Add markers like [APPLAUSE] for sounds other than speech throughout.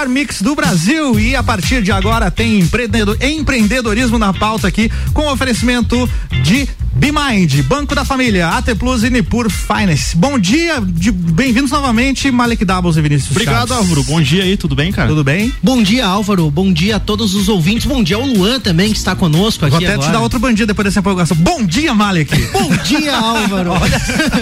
melhor mix do Brasil. E a partir de agora tem empreendedorismo na pauta aqui com oferecimento de BeMind, Banco da Família, AT Plus e Nipur Finance. Bom dia, bem-vindos novamente, Malek Doubles e Vinícius. Obrigado, Chaves. Álvaro. Bom dia aí, tudo bem, cara? Tudo bem? Bom dia, Álvaro. Bom dia a todos os ouvintes. Bom dia ao Luan também, que está conosco aqui. Vou até agora. te dar outro bom dia depois dessa empolgação. Bom dia, Malek. [LAUGHS] Bom dia, Álvaro.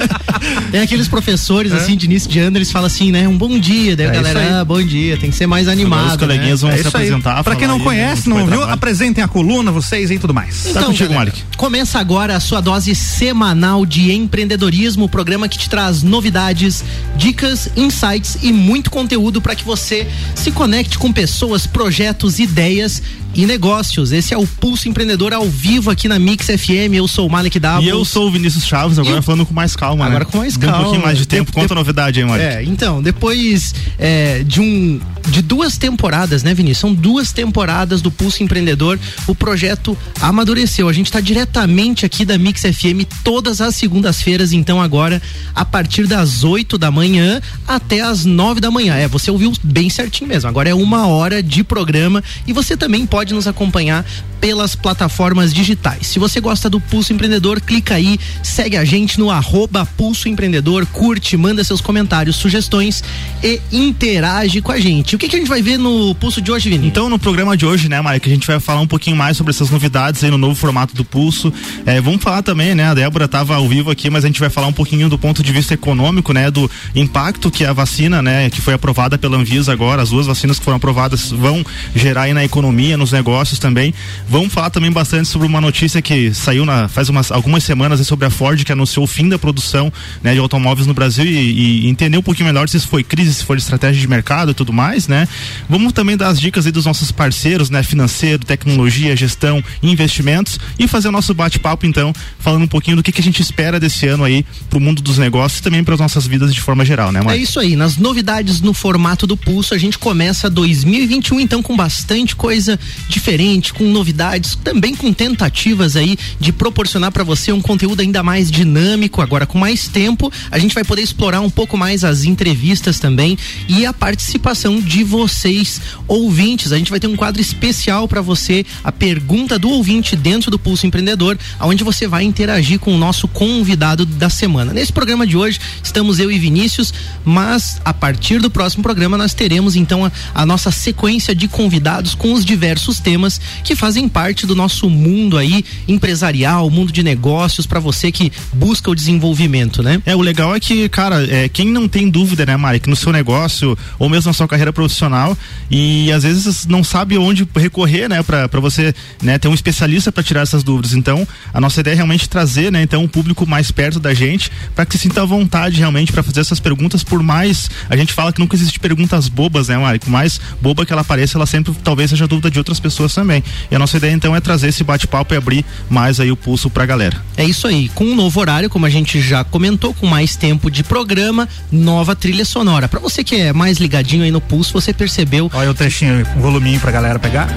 [LAUGHS] tem aqueles professores, é? assim, de início de ano, eles falam assim, né? Um bom dia. Daí é a galera, ah, bom dia, tem que ser mais animado. Agora os coleguinhas né? vão é se apresentar. Pra quem não conhece, não viu, apresentem a coluna, vocês e tudo mais. Então, tá contigo, Malek. Começa agora a sua dose semanal de empreendedorismo, o programa que te traz novidades, dicas, insights e muito conteúdo para que você se conecte com pessoas, projetos, ideias e negócios. Esse é o Pulso Empreendedor ao vivo aqui na Mix FM. Eu sou o Malek Davos. E eu sou o Vinícius Chaves, agora falando com mais calma, agora né? com mais calma. Um pouquinho mais de tempo. Conta a novidade aí, Malek. É, então, depois é, de um de duas temporadas, né, Vinícius? São duas temporadas do Pulso Empreendedor. O projeto amadureceu. A gente está diretamente aqui da Mix FM todas as segundas-feiras, então agora a partir das 8 da manhã até as 9 da manhã. É, você ouviu bem certinho mesmo. Agora é uma hora de programa e você também pode nos acompanhar pelas plataformas digitais. Se você gosta do Pulso Empreendedor, clica aí, segue a gente no arroba Pulso Empreendedor, curte, manda seus comentários, sugestões e interage com a gente. O que, que a gente vai ver no Pulso de hoje, Vini? Então, no programa de hoje, né, Mike, a gente vai falar um pouquinho mais sobre essas novidades aí no novo formato do Pulso. É, vamos falar também, né, a Débora estava ao vivo aqui, mas a gente vai falar um pouquinho do ponto de vista econômico, né, do impacto que a vacina, né, que foi aprovada pela Anvisa agora, as duas vacinas que foram aprovadas vão gerar aí na economia, negócios também. Vamos falar também bastante sobre uma notícia que saiu na, faz umas, algumas semanas sobre a Ford, que anunciou o fim da produção né, de automóveis no Brasil e, e, entender um pouquinho melhor se isso foi crise, se foi estratégia de mercado e tudo mais, né? Vamos também dar as dicas aí dos nossos parceiros, né? Financeiro, tecnologia, gestão, investimentos e fazer o nosso bate-papo, então, falando um pouquinho do que, que a gente espera desse ano aí pro mundo dos negócios e também para as nossas vidas de forma geral, né? É isso aí. Nas novidades no formato do Pulso, a gente começa 2021, então, com bastante coisa diferente, com novidades também com tentativas aí de proporcionar para você um conteúdo ainda mais dinâmico, agora com mais tempo, a gente vai poder explorar um pouco mais as entrevistas também e a participação de vocês ouvintes. A gente vai ter um quadro especial para você, a pergunta do ouvinte dentro do Pulso Empreendedor, onde você vai interagir com o nosso convidado da semana. Nesse programa de hoje, estamos eu e Vinícius, mas a partir do próximo programa nós teremos então a, a nossa sequência de convidados com os diversos temas que fazem parte do nosso mundo aí empresarial, mundo de negócios para você que busca o desenvolvimento, né? É, o legal é que, cara, é, quem não tem dúvida, né, Mari, que no seu negócio ou mesmo na sua carreira profissional e às vezes não sabe onde recorrer, né, para você, né, ter um especialista para tirar essas dúvidas. Então, a nossa ideia é realmente trazer, né, então um público mais perto da gente para que se sinta à vontade realmente para fazer essas perguntas por mais a gente fala que nunca existe perguntas bobas, né, Mari? Por mais boba que ela pareça, ela sempre talvez seja dúvida de outras pessoas também. E a nossa ideia então é trazer esse bate-papo e abrir mais aí o pulso pra galera. É isso aí, com um novo horário, como a gente já comentou, com mais tempo de programa, nova trilha sonora. Para você que é mais ligadinho aí no pulso, você percebeu. Olha o trechinho, um voluminho pra galera pegar.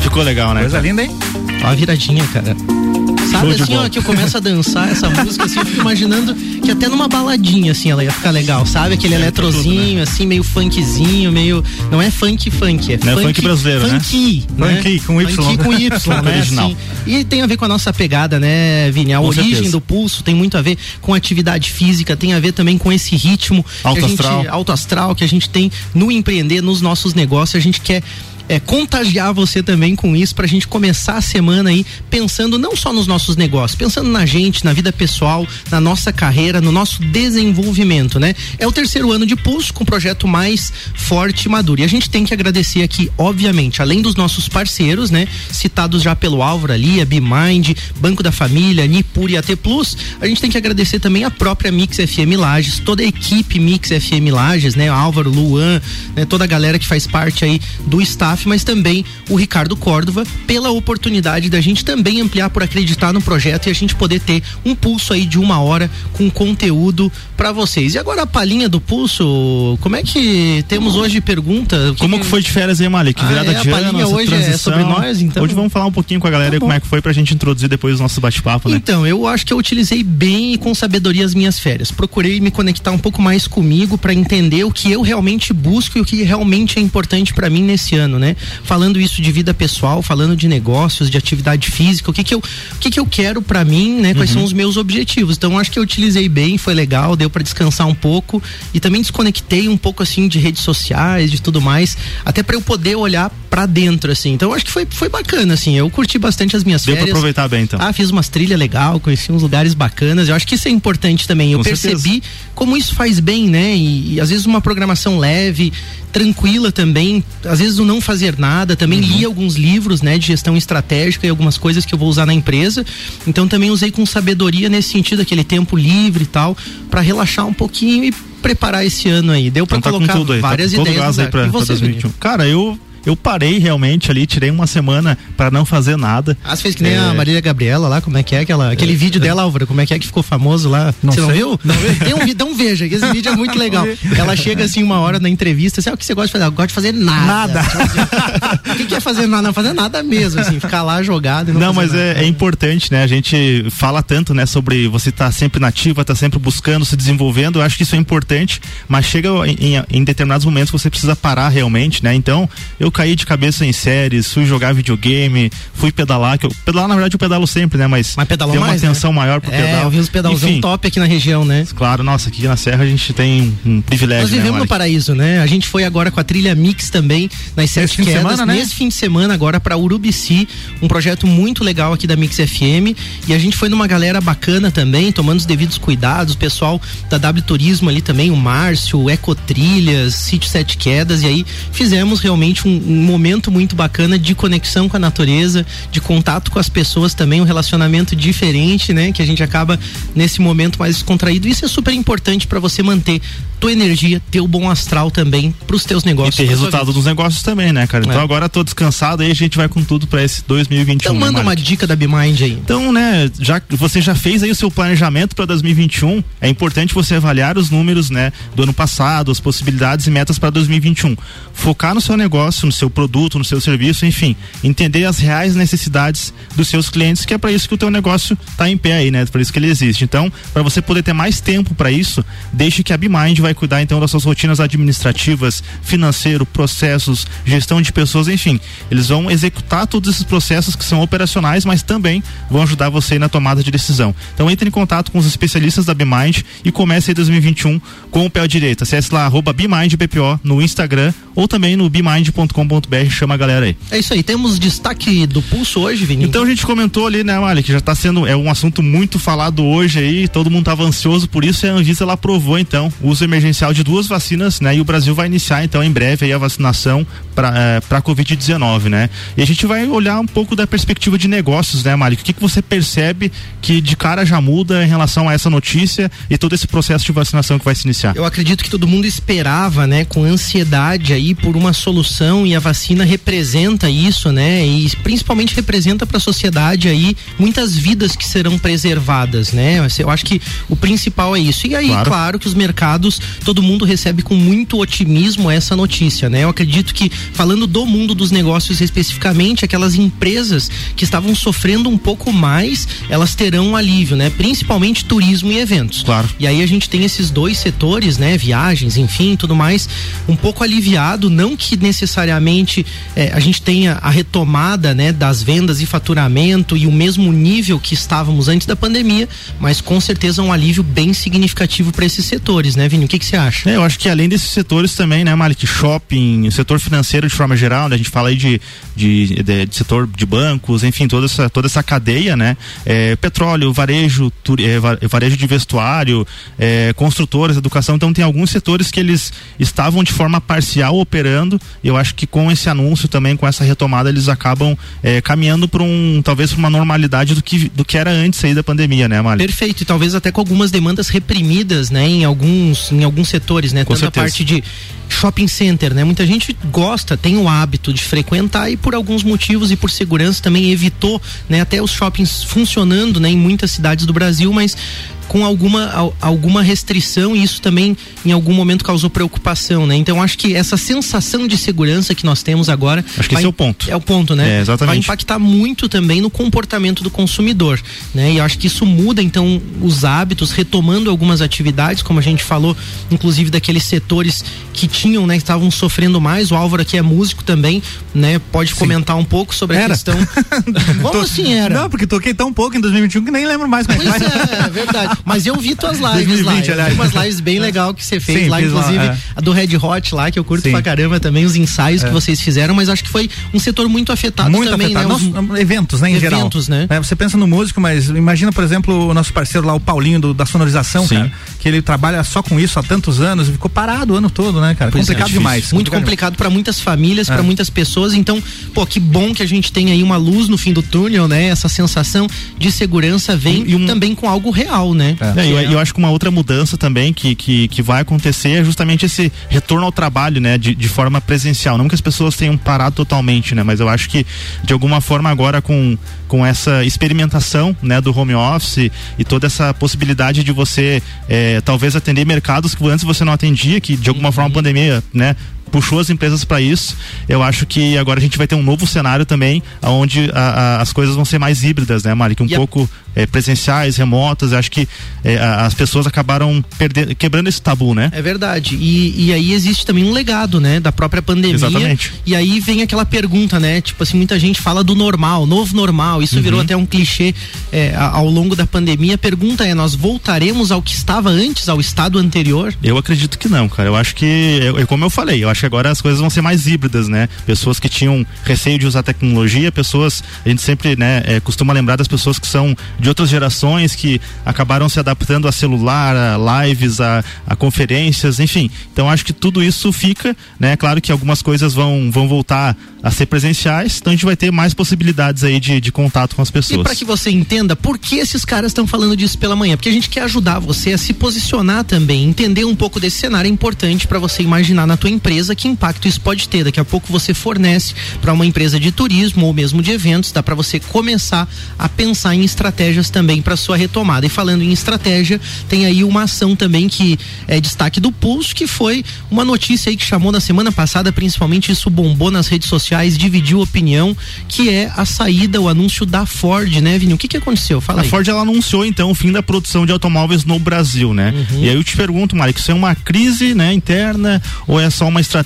Ficou legal, né? Coisa linda, hein? Olha a viradinha, cara. Assim, ó, que eu começo a dançar essa [LAUGHS] música, assim, eu fico imaginando que até numa baladinha, assim, ela ia ficar legal, sabe? Aquele é, eletrozinho, tudo, né? assim, meio funkzinho, meio. Não é funk funk, é, Não funk, é funk brasileiro, funky, né? Funky, né? com Y. Funky com Y, [LAUGHS] né? original. Assim, e tem a ver com a nossa pegada, né, Vini? A com origem certeza. do pulso tem muito a ver com atividade física, tem a ver também com esse ritmo alto gente, astral. alto astral que a gente tem no empreender, nos nossos negócios. A gente quer é, contagiar você também com isso pra gente começar a semana aí pensando não só nos nossos negócios, pensando na gente, na vida pessoal, na nossa carreira, no nosso desenvolvimento, né? É o terceiro ano de Pulso com o projeto mais forte e maduro. E a gente tem que agradecer aqui, obviamente, além dos nossos parceiros, né? Citados já pelo Álvaro ali, a BeMind, Banco da Família, Nipur e AT Plus, a gente tem que agradecer também a própria Mix FM Lages, toda a equipe Mix FM Lages, né? Álvaro, Luan, né? toda a galera que faz parte aí do staff staff, mas também o Ricardo Córdova, pela oportunidade da gente também ampliar por acreditar no projeto e a gente poder ter um pulso aí de uma hora com conteúdo para vocês. E agora a palhinha do pulso, como é que temos hoje pergunta? Como que foi de férias aí, Malik? Virada ah, é, de ano, hoje transição. é sobre nós, então. Hoje vamos falar um pouquinho com a galera Tá como é que foi pra gente introduzir depois o nosso bate-papo, né? Então, eu acho que eu utilizei bem e com sabedoria as minhas férias. Procurei me conectar um pouco mais comigo para entender o que eu realmente busco e o que realmente é importante para mim nesse ano, né? Falando isso de vida pessoal, falando de negócios, de atividade física, o que que eu, o que que eu quero para mim, né? Quais Uhum. são os meus objetivos. Então, acho que eu utilizei bem, foi legal, deu para descansar um pouco e também desconectei um pouco assim de redes sociais, de tudo mais, até para eu poder olhar para dentro assim. Então, acho que foi foi bacana assim. Eu curti bastante as minhas Deu férias. aproveitar bem, então. Ah, fiz umas trilhas legal, conheci uns lugares bacanas. Eu acho que isso é importante também. Eu Com percebi como isso faz bem, né? E, e às vezes uma programação leve, tranquila também. Às vezes o não fazer nada. Também Uhum. li alguns livros, né, de gestão estratégica e algumas coisas que eu vou usar na empresa. Então também usei com sabedoria nesse sentido, aquele tempo livre e tal, para relaxar um pouquinho e preparar esse ano aí. Deu para Então tá colocar aí, várias tá com todo ideias. aí lugar. pra, pra você, 2021. Cara, eu eu parei realmente ali, tirei uma semana pra não fazer nada. Ah, você fez que nem É. a Marília Gabriela lá, como é que é aquela, aquele vídeo dela, Álvaro, como é que é que ficou famoso lá? Não você não viu? Tem um vídeo, então veja, esse vídeo é muito legal. [LAUGHS] Ela chega assim uma hora na entrevista, sabe o que você gosta de fazer? Eu gosto de fazer nada. Nada. o que, que é fazer nada? Não fazer nada mesmo, assim, ficar lá jogado e não, Não, mas é, é importante, né? A gente fala tanto, né, sobre você estar sempre nativa, estar sempre buscando, se desenvolvendo. Eu acho que isso é importante, mas chega em, em- em determinados momentos que você precisa parar realmente, né? Então, eu caí de cabeça em séries, fui jogar videogame, fui pedalar, que eu, pedalar na verdade eu pedalo sempre, né? Mas, Mas pedalou tem uma mais, né? atenção maior pro É, pedal. eu vi uns pedalzão Enfim, top aqui na região, né? Claro, nossa, aqui na Serra a gente tem um, privilégio, Nós né, vivemos no Mari? paraíso, né? A gente foi agora com a trilha Mix também, nas sete quedas, semana, né? nesse fim de semana agora para Urubici, um projeto muito legal aqui da Mix FM. E a gente foi numa galera bacana também, tomando os devidos cuidados, o pessoal da W Turismo ali também, o Márcio, o Ecotrilhas, Sítio Sete Quedas, e aí fizemos realmente um, um momento muito bacana de conexão com a natureza, de contato com as pessoas também, um relacionamento diferente, né? Que a gente acaba nesse momento mais descontraído. Isso é super importante para você manter tua energia, teu bom astral também pros teus E negócios. ter pra sua resultado dos negócios também, né, cara? Então É. agora tô descansado aí, a gente vai com tudo pra esse 2021. Então né, manda Mari? uma dica da BeMind aí. Então, né, já você já fez aí o seu planejamento para 2021, é importante você avaliar os números, né, do ano passado, as possibilidades e metas para 2021. Focar no seu negócio, no seu produto, no seu serviço, enfim, entender as reais necessidades dos seus clientes, que é para isso que o teu negócio tá em pé aí, né? Por isso que ele existe. Então, para você poder ter mais tempo para isso, deixe que a BeMind vai cuidar então das suas rotinas administrativas, financeiro, processos, gestão de pessoas, enfim. Eles vão executar todos esses processos que são operacionais, mas também vão ajudar você na tomada de decisão. Então entre em contato com os especialistas da BeMind e comece aí 2021 com o pé direito. Acesse lá arroba BeMindBPO no Instagram ou também no bemind.com.br, chama a galera aí. É isso aí, temos destaque do pulso hoje, Vini? Então a gente comentou ali, né, Mali, que já tá sendo, é um assunto muito falado hoje aí, todo mundo tava ansioso por isso e a Anvisa ela aprovou então o uso emergencial de duas vacinas, né, e o Brasil vai iniciar então em breve a vacinação para é, para Covid-19, né? E a gente vai olhar um pouco da perspectiva de negócios, né, Mali? O que que você percebe que de cara já muda em relação a essa notícia e todo esse processo de vacinação que vai se iniciar? Eu acredito que todo mundo esperava, né, com ansiedade aí por uma solução e a vacina representa isso, né? E principalmente representa para a sociedade aí muitas vidas que serão preservadas, né? Eu acho que o principal é isso. E aí, Claro. claro, que os mercados, todo mundo recebe com muito otimismo essa notícia, né? Eu acredito que falando do mundo dos negócios especificamente, aquelas empresas que estavam sofrendo um pouco mais, elas terão um alívio, né? Principalmente turismo e eventos. Claro. E aí a gente tem esses dois setores, né? Viagens, enfim, tudo mais, um pouco aliviado, não que necessariamente eh, a gente tenha a retomada, né, das vendas e faturamento e o mesmo nível que estávamos antes da pandemia, mas com certeza um alívio bem significativo para esses setores, né, Vini? O que que você acha? É, eu acho que além desses setores também, né, Malik, shopping, o setor financeiro de forma geral, né, a gente fala aí de, de, de- de setor de bancos, enfim, toda essa, toda essa cadeia, né, é, petróleo, varejo, é, va- varejo de vestuário, é, construtoras, educação, então tem alguns setores que eles estavam de forma parcial operando, e eu acho que com esse anúncio também, com essa retomada, eles acabam é, caminhando para um, talvez para uma normalidade do que, do que era antes aí da pandemia, né, Mali? Perfeito, e talvez até com algumas demandas reprimidas, né, em alguns, em alguns setores, né, com tanto certeza. a parte de shopping center, né? Muita gente gosta, tem o hábito de frequentar e por alguns motivos e por segurança também evitou, né, até os shoppings funcionando, né, em muitas cidades do Brasil, mas com alguma, alguma restrição e isso também em algum momento causou preocupação, né? Então acho que essa sensação de segurança que nós temos agora. Acho que esse é o ponto. É o ponto, né? É, exatamente. Vai impactar muito também no comportamento do consumidor, né? E acho que isso muda então os hábitos, retomando algumas atividades, como a gente falou, inclusive daqueles setores que tinham, né, estavam sofrendo mais. O Álvaro aqui é músico também, né? Pode Sim. comentar um pouco sobre era. a questão. [LAUGHS] como Tô... assim era? Não, porque toquei tão pouco em 2021 que nem lembro mais como é que é, é verdade. Mas eu vi tuas lives 2020, lá. Aliás. umas lives bem legal que você fez Sim, lá, inclusive lá, é. a do Red Hot lá, que eu curto Sim. pra caramba também, os ensaios é. que vocês fizeram, mas acho que foi um setor muito afetado muito também, afetado. né? Os, eventos, né, em eventos, geral. Eventos, né? É, você pensa no músico, mas imagina, por exemplo, o nosso parceiro lá, o Paulinho do, da sonorização, Sim. cara, que ele trabalha só com isso há tantos anos e ficou parado o ano todo, né, cara? Pois é, complicado é, demais. Muito complicado para muitas famílias, é. para muitas pessoas, então, pô, que bom que a gente tem aí uma luz no fim do túnel, né? Essa sensação de segurança vem e, um... também com algo real, né? É. eu, eu acho que uma outra mudança também que, que, que vai acontecer é justamente esse retorno ao trabalho, né? De, de forma presencial. Não que as pessoas tenham parado totalmente, né? Mas eu acho que de alguma forma agora com, com essa experimentação, né? Do home office e toda essa possibilidade de você é, talvez atender mercados que antes você não atendia, que de alguma forma a pandemia, né? Puxou as empresas para isso. Eu acho que agora a gente vai ter um novo cenário também, onde a, a, as coisas vão ser mais híbridas, né, Mari? Que um yep. pouco é, presenciais, remotas. Acho que é, as pessoas acabaram perdendo, quebrando esse tabu, né? É verdade. E, e aí existe também um legado, né? Da própria pandemia. Exatamente. E aí vem aquela pergunta, né? Tipo assim, muita gente fala do normal, novo normal. Isso uhum. virou até um clichê é, ao longo da pandemia. A pergunta é: nós voltaremos ao que estava antes, ao estado anterior? Eu acredito que não, cara. Eu acho que, é, como eu falei, eu acho que agora as coisas vão ser mais híbridas, né? Pessoas que tinham receio de usar tecnologia, pessoas, a gente sempre, né, é, costuma lembrar das pessoas que são de outras gerações que acabaram se adaptando a celular, a lives, a, a conferências, enfim. Então acho que tudo isso fica, né? Claro que algumas coisas vão, vão voltar a ser presenciais, então a gente vai ter mais possibilidades aí de, de contato com as pessoas. E para que você entenda por que esses caras estão falando disso pela manhã, porque a gente quer ajudar você a se posicionar também, entender um pouco desse cenário é importante para você imaginar na tua empresa que impacto isso pode ter. Daqui a pouco você fornece para uma empresa de turismo ou mesmo de eventos, dá para você começar a pensar em estratégias também para sua retomada. E falando em estratégia, tem aí uma ação também que é destaque do Pulso, que foi uma notícia aí que chamou na semana passada, principalmente isso bombou nas redes sociais dividiu opinião, que é a saída, o anúncio da Ford, né, Vini? O que que aconteceu? Fala a aí. Ford ela anunciou então o fim da produção de automóveis no Brasil, né? Uhum. E aí eu te pergunto, Mário, isso é uma crise, né, interna ou é só uma estratégia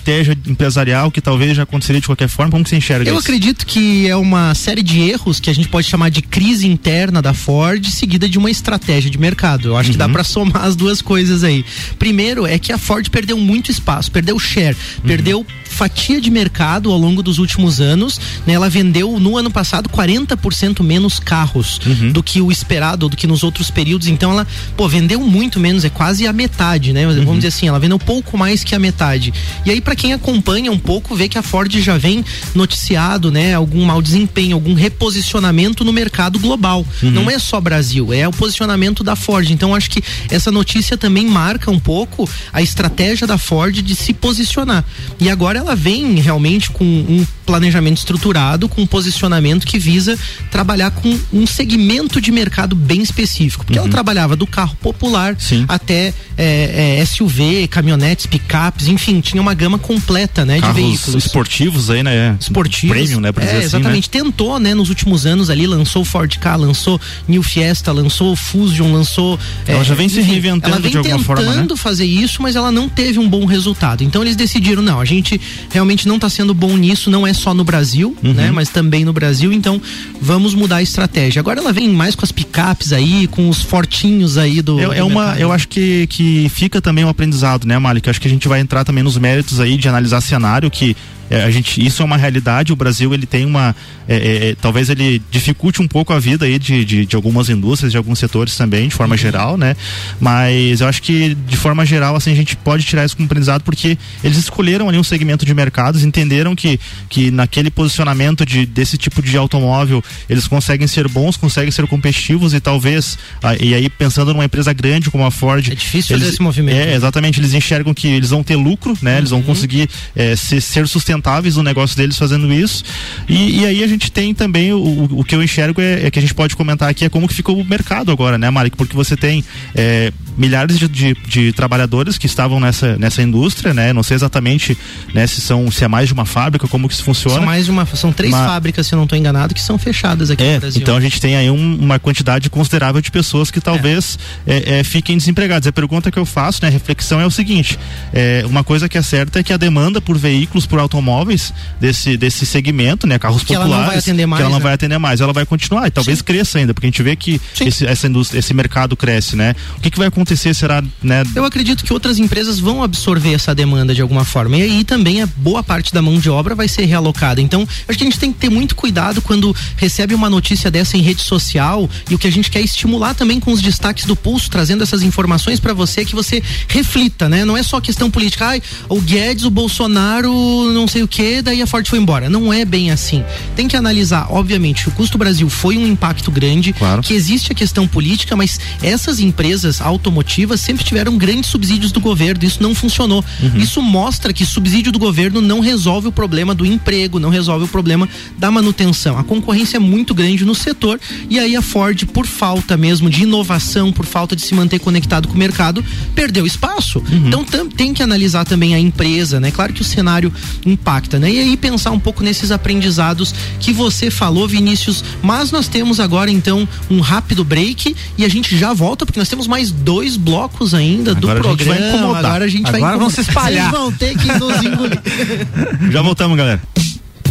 empresarial que talvez já aconteceria de qualquer forma? Como que você enxerga eu isso? Eu acredito que é uma série de erros que a gente pode chamar de crise interna da Ford, seguida de uma estratégia de mercado. Eu acho uhum. que dá uhum. para somar as duas coisas aí. Primeiro é que a Ford perdeu muito espaço, perdeu share, uhum. perdeu fatia de mercado ao longo dos últimos anos. Né? Ela vendeu no ano passado 40% menos carros uhum. do que o esperado, do que nos outros períodos. Então ela, pô, vendeu muito menos, é quase a metade, né? Uhum. Vamos dizer assim, ela vendeu pouco mais que a metade. E aí, para quem acompanha um pouco, vê que a Ford já vem noticiado, né? Algum mau desempenho, algum reposicionamento no mercado global. Uhum. Não é só Brasil, é o posicionamento da Ford. Então acho que essa notícia também marca um pouco a estratégia da Ford de se posicionar. E agora ela vem realmente com um planejamento estruturado, com um posicionamento que visa trabalhar com um segmento de mercado bem específico. Porque uhum. ela trabalhava do carro popular Sim. até é, é, SUV, caminhonetes, picapes, enfim, tinha uma gama completa, né, Carros de veículos. esportivos aí, né? Esportivos. Premium, né? Pra é, assim, exatamente. Né? Tentou, né, nos últimos anos ali, lançou o Ford Ka, lançou New Fiesta, lançou Fusion, lançou. Ela é, já vem se reinventando ela vem de alguma forma, né? tentando fazer isso, mas ela não teve um bom resultado. Então eles decidiram, não, a gente realmente não está sendo bom nisso, não é só no Brasil, uhum. né? Mas também no Brasil, então vamos mudar a estratégia. Agora ela vem mais com as picapes aí, com os fortinhos aí do. É, do é uma, eu acho que, que fica também um aprendizado, né, Malik? Acho que a gente vai entrar também nos méritos aí de analisar cenário que é, a gente, isso é uma realidade. O Brasil ele tem uma, é, é, é, talvez ele dificulte um pouco a vida aí de, de, de, algumas indústrias, de alguns setores também, de forma uhum. geral, né? Mas eu acho que de forma geral assim a gente pode tirar isso como aprendizado porque eles escolheram ali um segmento de mercados, entenderam que que naquele posicionamento de desse tipo de automóvel eles conseguem ser bons, conseguem ser competitivos e talvez ah, e aí pensando numa empresa grande como a Ford, é difícil eles, fazer esse movimento. É exatamente, eles enxergam que eles vão ter lucro, né? Eles vão uhum. conseguir é, ser, ser sustentáveis no negócio deles fazendo isso e, e aí a gente tem também o, o que eu enxergo é, é, que a gente pode comentar aqui é como que ficou o mercado agora, né, Malik? Porque você tem é, milhares de, de, de, trabalhadores que estavam nessa, nessa indústria, né? Não sei exatamente né, se são se é mais de uma fábrica, como que isso funciona. São mais de uma, são três uma... fábricas, se eu não estou enganado, que são fechadas aqui é, no Brasil. Então a gente tem aí um, uma quantidade considerável de pessoas que talvez é. É, fiquem desempregadas. A pergunta que eu faço, né, a reflexão é o seguinte: é, uma coisa que é certa é que a demanda por veículos, por automóveis desse, desse segmento, né, carros que populares, ela não vai atender mais, que ela não né? vai atender mais, ela vai continuar e talvez Sim. cresça ainda, porque a gente vê que esse, essa indústria, esse mercado cresce, né? O que, que vai acontecer será, né? Eu acredito que outras empresas vão absorver essa demanda de alguma forma e aí também a boa parte da mão de obra vai ser realocada. Então, acho que a gente tem que ter muito cuidado quando recebe uma notícia dessa em rede social e o que a gente quer estimular também com os destaques do pulso, trazendo essas informações para você que você reflita, né? Não é só questão política, ai, o Guedes, o Bolsonaro, não sei o que, daí a Ford foi embora. Não é bem assim. Tem que analisar, obviamente, o custo Brasil foi um impacto grande, claro. que existe a questão política, mas essas empresas automotivas sempre tiveram grandes subsídios do governo, isso não funcionou. Uhum. Isso mostra que subsídio do governo não resolve o problema do emprego, não resolve o problema da manutenção. A concorrência é muito grande no setor e aí a Ford, por falta mesmo de inovação, por falta de se manter conectado com o mercado, perdeu espaço. Uhum. Então tem que analisar também a empresa, né? Claro que o cenário impacta, né? E aí pensar um pouco nesses aprendizados que você falou, Vinícius, mas nós temos agora então um rápido break e a gente já volta porque nós temos mais dois blocos ainda agora do programa. A agora a gente agora vai incomodar. vão se espalhar. Vocês vão ter que nos engolir. [LAUGHS] já voltamos, galera.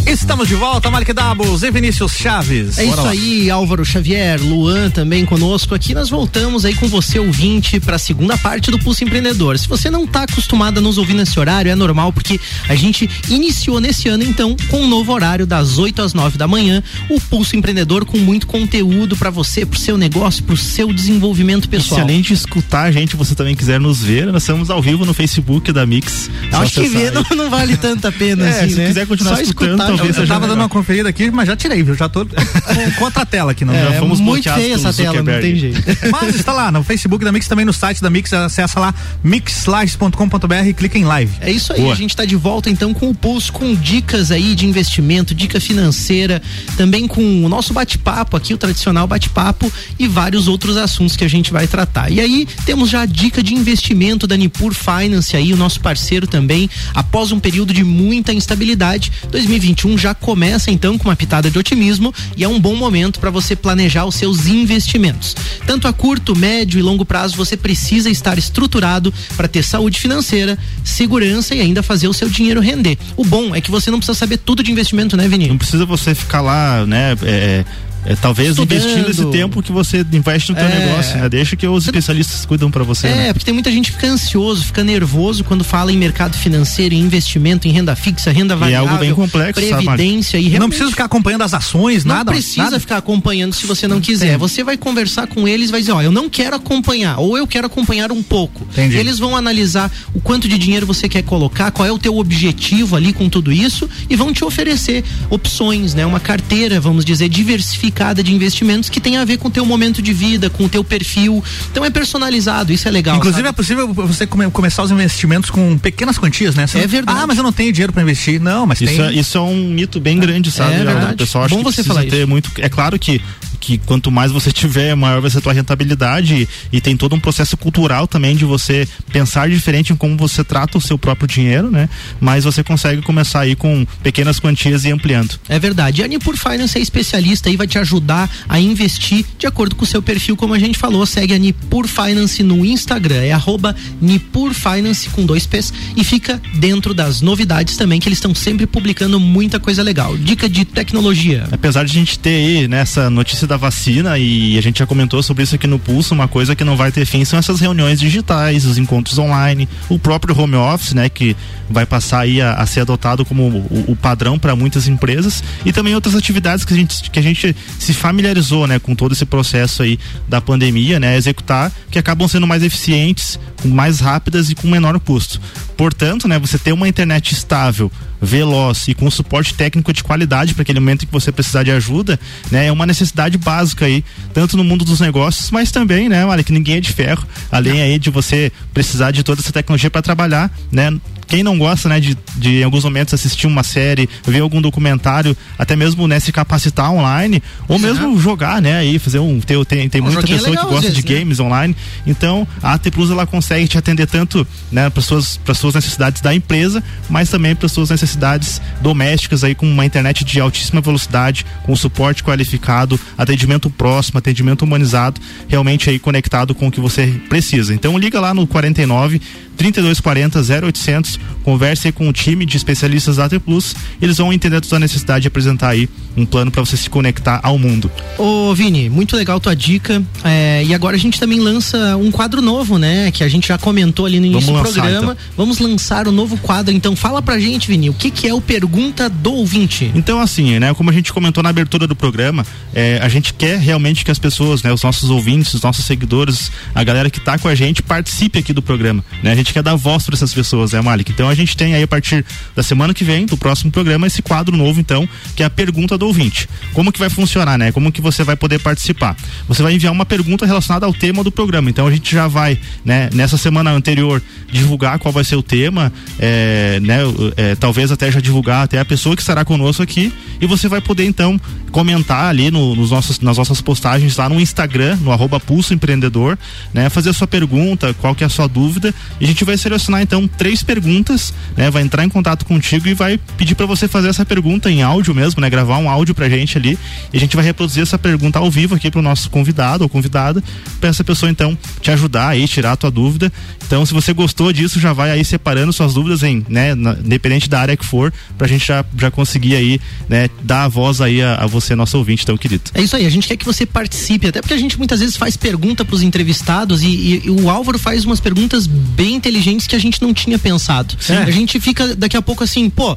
Estamos de volta, Marque Dabos e Vinícius Chaves. É Bora isso lá. aí, Álvaro Xavier, Luan também conosco aqui. Nós voltamos aí com você, ouvinte, para a segunda parte do Pulso Empreendedor. Se você não está acostumado a nos ouvir nesse horário, é normal, porque a gente iniciou nesse ano, então, com um novo horário, das 8 às 9 da manhã, o Pulso Empreendedor com muito conteúdo para você, pro seu negócio, pro seu desenvolvimento pessoal. E se além de escutar a gente, você também quiser nos ver, nós estamos ao vivo no Facebook da Mix. Acho que ver não, não, vale tanta pena, é, assim, se né? quiser continuar Só escutando, escutar, talvez eu, eu tava dando uma conferida aqui, mas já tirei, viu? Já tô contra a tela aqui. Não, é, já fomos muito feia essa tela, não tem jeito. [LAUGHS] Mas está lá no Facebook da Mix, também no site da Mix, acessa lá mixlives.com.br e clica em live. É isso aí, Boa. a gente está de volta então com o Pulso, com dicas aí de investimento, dica financeira, também com o nosso bate-papo aqui, o tradicional bate-papo e vários outros assuntos que a gente vai tratar. E aí temos já a dica de investimento da Nipur Finance aí, o nosso parceiro também, após um período de muita instabilidade, 2021 já começa então com uma pitada de otimismo e é um bom momento para você planejar os seus investimentos. Tanto a curto, médio e longo prazo você precisa estar estruturado para ter saúde financeira, segurança e ainda fazer o seu dinheiro render. O bom é que você não precisa saber tudo de investimento, né, Vini? Não precisa você ficar lá, né, é, é, talvez Estudando. investindo esse tempo que você investe no teu é. negócio, né? Deixa que os especialistas cuidam para você. É, né? porque tem muita gente que fica ansioso, fica nervoso quando fala em mercado financeiro, em investimento, em renda fixa, renda variável, e é algo bem complexo, previdência sabe? e não precisa ficar acompanhando as ações, não nada. Não precisa nada. ficar acompanhando se você não quiser. Você vai conversar com eles, vai dizer, ó, eu não quero acompanhar ou eu quero acompanhar um pouco. Entendi. Eles vão analisar o quanto de dinheiro você quer colocar, qual é o teu objetivo ali com tudo isso e vão te oferecer opções, né? Uma carteira, vamos dizer, diversificada de investimento investimentos que tem a ver com o teu momento de vida, com o teu perfil. Então é personalizado, isso é legal. Inclusive sabe? é possível você come, começar os investimentos com pequenas quantias, né? Você é não, verdade. Ah, mas eu não tenho dinheiro para investir. Não, mas isso tem. É, isso é um mito bem grande, sabe? É verdade. O pessoal acha Bom que você falar ter isso. muito. É claro que que quanto mais você tiver, maior vai ser a tua rentabilidade e, e, tem todo um processo cultural também de você pensar diferente em como você trata o seu próprio dinheiro, né? Mas você consegue começar aí com pequenas quantias e ampliando. É verdade. A Nipur Finance é especialista e vai te ajudar a investir de acordo com o seu perfil, como a gente falou. Segue a Nipur Finance no Instagram, é arroba Nipur Finance com dois P's e fica dentro das novidades também que eles estão sempre publicando muita coisa legal. Dica de tecnologia. Apesar de a gente ter aí nessa notícia da vacina e a gente já comentou sobre isso aqui no Pulso, uma coisa que não vai ter fim são essas reuniões digitais, os encontros online, o próprio home office, né, que vai passar aí a, a ser adotado como o, o padrão para muitas empresas e também outras atividades que a gente que a gente se familiarizou, né, com todo esse processo aí da pandemia, né, executar que acabam sendo mais eficientes, mais rápidas e com menor custo. Portanto, né, você ter uma internet estável, veloz e com suporte técnico de qualidade para aquele momento em que você precisar de ajuda, né, é uma necessidade básica aí, tanto no mundo dos negócios, mas também, né, olha, que ninguém é de ferro, além aí de você precisar de toda essa tecnologia para trabalhar, né, quem não gosta, né, de, de em alguns momentos assistir uma série, ver algum documentário, até mesmo, né, se capacitar online, ou mesmo jogar, né, aí fazer um, tem, tem, tem muita pessoa legal, que gosta vezes, de né? games online, então a AT Plus ela consegue te atender tanto, né, para suas para suas necessidades da empresa, mas também para suas necessidades domésticas aí com uma internet de altíssima velocidade, com suporte qualificado, atendimento próximo, atendimento humanizado, realmente aí conectado com o que você precisa. Então liga lá no 49 3240 0800, converse com o time de especialistas da AT Plus, eles vão entender a sua necessidade de apresentar aí um plano para você se conectar ao mundo. Ô Vini, muito legal tua dica. É, e agora a gente também lança um quadro novo, né? Que a gente já comentou ali no início Vamos do programa. Então. Vamos lançar o um novo quadro. Então fala pra gente, Vini, o que, que é o Pergunta do Ouvinte? Então, assim, né? Como a gente comentou na abertura do programa, é, a gente quer realmente que as pessoas, né? Os nossos ouvintes, os nossos seguidores, a galera que tá com a gente, participe aqui do programa. Né? A gente quer dar voz para essas pessoas, né, Malik? Então a gente tem aí a partir da semana que vem, do próximo programa, esse quadro novo, então, que é a pergunta do ouvinte. Como que vai funcionar, né? Como que você vai poder participar? Você vai enviar uma pergunta relacionada ao tema do programa. Então a gente já vai, né, nessa semana anterior, divulgar qual vai ser o tema, é, né? É, talvez até já divulgar até a pessoa que estará conosco aqui e você vai poder então comentar ali no, nos nossos, nas nossas postagens lá no Instagram, no arroba Pulso Empreendedor, né? Fazer a sua pergunta, qual que é a sua dúvida e a gente vai selecionar então três perguntas, né? Vai entrar em contato contigo e vai pedir para você fazer essa pergunta em áudio mesmo, né? Gravar um áudio pra gente ali e a gente vai reproduzir essa pergunta ao vivo aqui pro nosso convidado ou convidada, para essa pessoa então te ajudar aí, tirar a tua dúvida. Então, se você gostou disso, já vai aí separando suas dúvidas em, né, na, independente da área que for, pra gente já, já conseguir aí, né, dar a voz aí a, a você, nosso ouvinte tão querido. É isso aí, a gente quer que você participe, até porque a gente muitas vezes faz pergunta pros entrevistados e, e, e o Álvaro faz umas perguntas bem inteligentes que a gente não tinha pensado. É. A gente fica daqui a pouco assim, pô,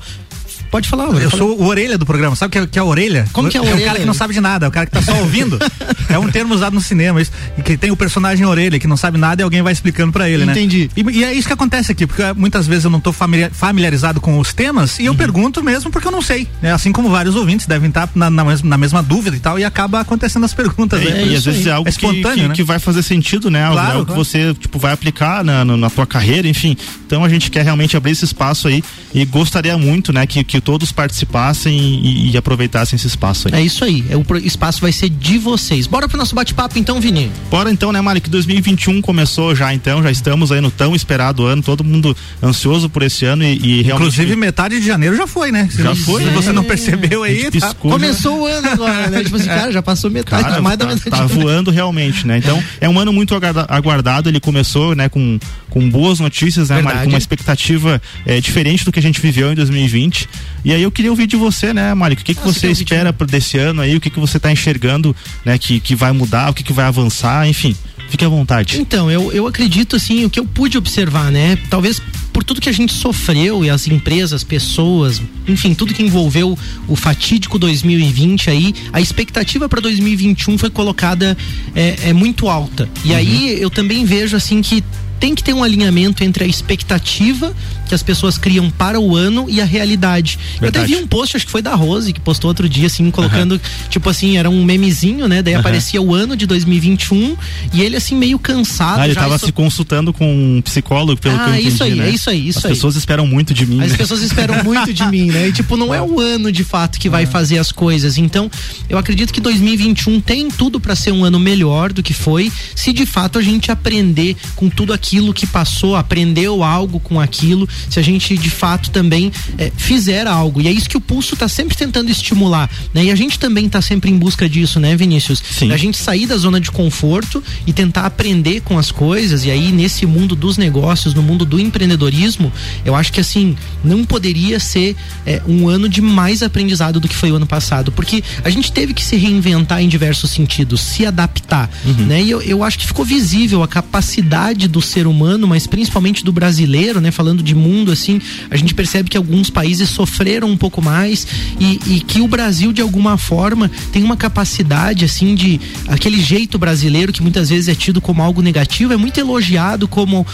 Pode falar, Eu sou o orelha do programa. Sabe o que, é, que é a orelha? Como que é a orelha? É o cara que não sabe de nada, é o cara que tá só ouvindo. [LAUGHS] é um termo usado no cinema. Isso, e que tem o personagem orelha, que não sabe nada e alguém vai explicando para ele, Entendi. né? Entendi. E, é isso que acontece aqui, porque muitas vezes eu não tô familiarizado com os temas e eu uhum. pergunto mesmo porque eu não sei. Né? Assim como vários ouvintes devem estar na, na, mesma, na mesma dúvida e tal, e acaba acontecendo as perguntas. É, né? E às vezes é algo é que, que, né? que, vai fazer sentido, né? Claro, algo claro. que você tipo, vai aplicar na, na, na tua carreira, enfim. Então a gente quer realmente abrir esse espaço aí e gostaria muito, né, que, que todos participassem e, e, aproveitassem esse espaço aí. É isso aí, é, o espaço vai ser de vocês. Bora pro nosso bate-papo então, Vini? Bora então, né, Malik? 2021 começou já então, já estamos aí no tão esperado ano, todo mundo ansioso por esse ano e, e realmente... Inclusive metade de janeiro já foi, né? Já foi. Se você não percebeu aí, tá... começou o ano agora, né? Tipo assim, [LAUGHS] cara, já passou metade, cara, mais tá, da metade. Tá voando realmente, né? Então, [LAUGHS] é um ano muito aguardado, ele começou, né, com, com boas notícias, né, Malik? Com uma expectativa é, diferente do que a gente viveu em 2020. E aí eu queria ouvir de você, né, Mário? O que, que você espera para desse ano aí? O que, que você está enxergando, né, que, que vai mudar, o que, que vai avançar, enfim. Fique à vontade. Então, eu, eu acredito assim, o que eu pude observar, né? Talvez por tudo que a gente sofreu e as empresas, pessoas, enfim, tudo que envolveu o fatídico 2020 aí, a expectativa para 2021 foi colocada é, é muito alta. E uhum. aí eu também vejo assim que tem que ter um alinhamento entre a expectativa que as pessoas criam para o ano e a realidade. Verdade. Eu até vi um post, acho que foi da Rose, que postou outro dia, assim, colocando, uhum. tipo assim, era um memezinho, né? Daí uhum. aparecia o ano de 2021 e ele, assim, meio cansado. Ah, ele estava se consultando com um psicólogo, pelo ah, que eu entendi, isso aí, né? é isso aí, isso As aí. As pessoas esperam muito de mim. As né? pessoas esperam muito de mim, né? E, tipo, não é o ano de fato que vai fazer as coisas. Então, eu acredito que 2021 tem tudo para ser um ano melhor do que foi, se de fato a gente aprender com tudo aquilo aquilo que passou, aprendeu algo com aquilo, se a gente de fato também é, fizer algo. E é isso que o pulso está sempre tentando estimular, né? E a gente também está sempre em busca disso, né, Vinícius? Sim. A gente sair da zona de conforto e tentar aprender com as coisas. E aí, nesse mundo dos negócios, no mundo do empreendedorismo, eu acho que assim, não poderia ser é, um ano de mais aprendizado do que foi o ano passado. Porque a gente teve que se reinventar em diversos sentidos, se adaptar. Uhum. Né? E eu, eu acho que ficou visível a capacidade do ser humano, mas principalmente do brasileiro, né? Falando de mundo, assim, a gente percebe que alguns países sofreram um pouco mais e, e que o Brasil, de alguma forma, tem uma capacidade, assim, de aquele jeito brasileiro que muitas vezes é tido como algo negativo, é muito elogiado como,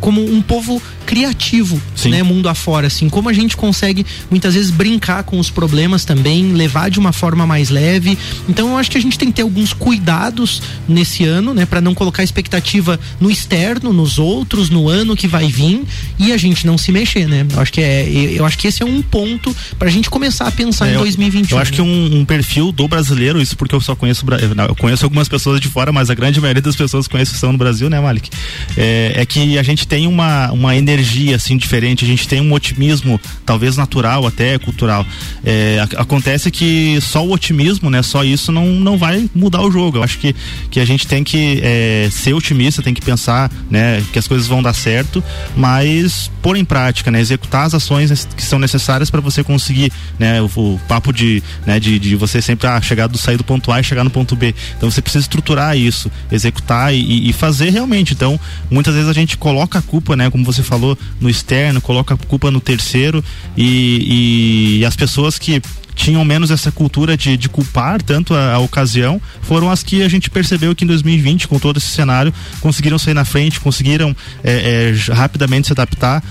como um povo criativo, Sim. né? Mundo afora, assim, como a gente consegue muitas vezes brincar com os problemas também, levar de uma forma mais leve. Então eu acho que a gente tem que ter alguns cuidados nesse ano, né, para não colocar expectativa no externo, nos outros, no ano que vai vir e a gente não se mexer, né? Eu acho que é, eu acho que esse é um ponto para a gente começar a pensar é, em 2021. Eu acho que um, um, perfil do brasileiro, isso porque eu só conheço eu conheço algumas pessoas de fora, mas a grande maioria das pessoas que conheço são no Brasil, né, Malik? É, é que a gente tem uma, uma energia assim diferente, a gente tem um otimismo, talvez natural até cultural. É, acontece que só o otimismo, né, só isso não, não vai mudar o jogo. Eu acho que, que a gente tem que é, ser otimista, tem que pensar, né, que as coisas vão dar certo, mas pôr em prática, né, executar as ações que são necessárias para você conseguir, né, o, o, papo de, né, de, de você sempre ah, chegar do sair do ponto A e chegar no ponto B. Então você precisa estruturar isso, executar e, e fazer realmente. Então muitas vezes a gente coloca a culpa, né, como você falou, no externo, coloca a culpa no terceiro e, e as pessoas que tinham menos essa cultura de, de culpar tanto a, a, ocasião, foram as que a gente percebeu que em 2020, com todo esse cenário, conseguiram sair na frente, conseguiram é, é, rapidamente se adaptar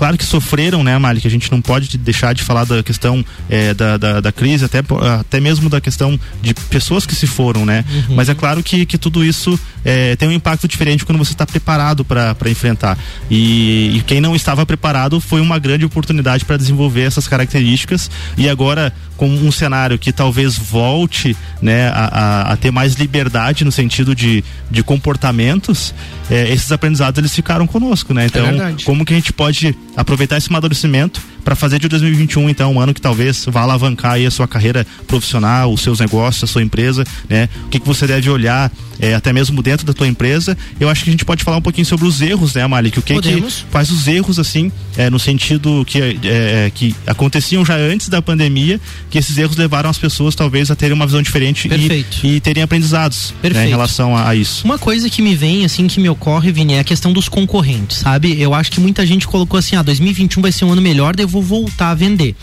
claro que sofreram, né, Malik? A gente não pode deixar de falar da questão é, da, da, da, crise, até, até mesmo da questão de pessoas que se foram, né? Uhum. Mas é claro que, que tudo isso é, tem um impacto diferente quando você está preparado para enfrentar. E, e, quem não estava preparado foi uma grande oportunidade para desenvolver essas características. E agora, com um cenário que talvez volte né, a, a, a ter mais liberdade no sentido de, de comportamentos, é, esses aprendizados eles ficaram conosco, né? Então, é como que a gente pode aproveitar esse amadurecimento para fazer de 2021 então um ano que talvez vá alavancar aí a sua carreira profissional, os seus negócios, a sua empresa, né? O que, que você deve olhar é, até mesmo dentro da tua empresa. Eu acho que a gente pode falar um pouquinho sobre os erros, né, Malik? O que Podemos. que faz os erros assim, é, no sentido que, é, é, que aconteciam já antes da pandemia, que esses erros levaram as pessoas talvez a terem uma visão diferente e, e, terem aprendizados né, em relação a, a, isso. Uma coisa que me vem assim que me ocorre, Vini, é a questão dos concorrentes, sabe? Eu acho que muita gente colocou assim, ah, 2021 vai ser um ano melhor, daí vou voltar a vender.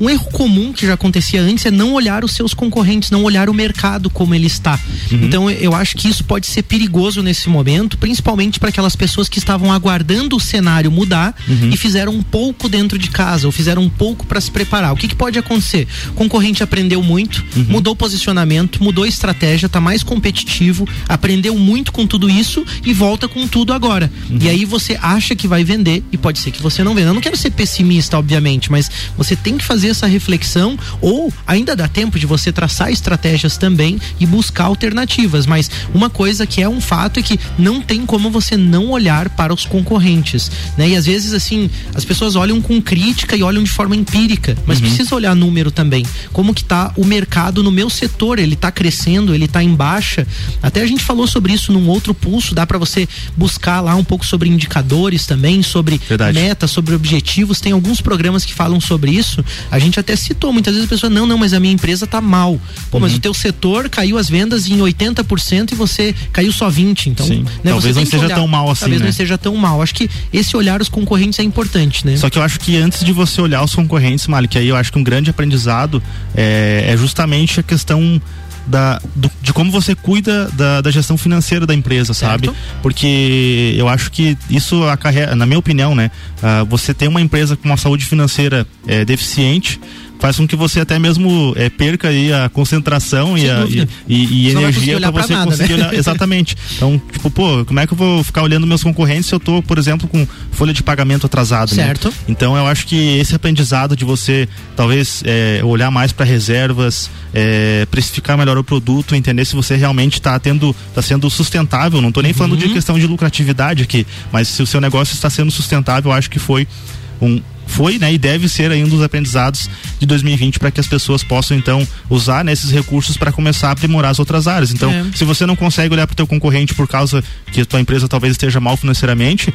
Um erro comum que já acontecia antes é não olhar os seus concorrentes, não olhar o mercado como ele está. Uhum. Então eu acho que isso pode ser perigoso nesse momento, principalmente para aquelas pessoas que estavam aguardando o cenário mudar uhum. e fizeram um pouco dentro de casa ou fizeram um pouco para se preparar. O que, que, pode acontecer? O concorrente aprendeu muito, uhum. mudou o posicionamento, mudou a estratégia, está mais competitivo, aprendeu muito com tudo isso e volta com tudo agora. Uhum. E aí você acha que vai vender e pode ser que você não venda. Eu não quero ser pessimista, obviamente, mas você tem que fazer essa reflexão ou ainda dá tempo de você traçar estratégias também e buscar alternativas. Mas uma coisa que é um fato é que não tem como você não olhar para os concorrentes, né? E às vezes assim, as pessoas olham com crítica e olham de forma empírica, mas uhum. precisa olhar número também. Como que tá o mercado no meu setor? Ele está crescendo, ele está em baixa? Até a gente falou sobre isso num outro pulso, dá para você buscar lá um pouco sobre indicadores também, sobre Verdade. metas, sobre objetivos. Tem alguns programas que falam sobre isso. A gente até citou, muitas vezes a pessoa, não, não, mas a minha empresa tá mal. Pô, uhum. mas o teu setor caiu as vendas em 80% e você caiu só 20. Então, né, talvez não seja olhar, tão mal assim. Talvez né? não seja tão mal. Acho que esse olhar os concorrentes é importante, né? Só que eu acho que antes de você olhar os concorrentes, Malik, aí eu acho que um grande aprendizado é, é justamente a questão da, do, de como você cuida da, da, gestão financeira da empresa, sabe? Certo. Porque eu acho que isso acarreta, na minha opinião, né? Uh, você tem uma empresa com uma saúde financeira é, deficiente, faz com que você até mesmo é, perca aí a concentração e, a, e, e, e energia para você nada, conseguir né? olhar. Exatamente. Então, tipo, pô, como é que eu vou ficar olhando meus concorrentes se eu tô, por exemplo, com folha de pagamento atrasada? Né? Certo. Né? Então, eu acho que esse aprendizado de você talvez é, olhar mais para reservas, é, precificar melhor o produto, entender se você realmente está tendo, está sendo sustentável. Não estou nem uhum. falando de questão de lucratividade aqui, mas se o seu negócio está sendo sustentável, eu acho que foi um, foi né, e deve ser aí um dos aprendizados de 2020 para que as pessoas possam então usar nesses né, recursos para começar a aprimorar as outras áreas. Então, é. se você não consegue olhar para o teu concorrente por causa que a tua empresa talvez esteja mal financeiramente,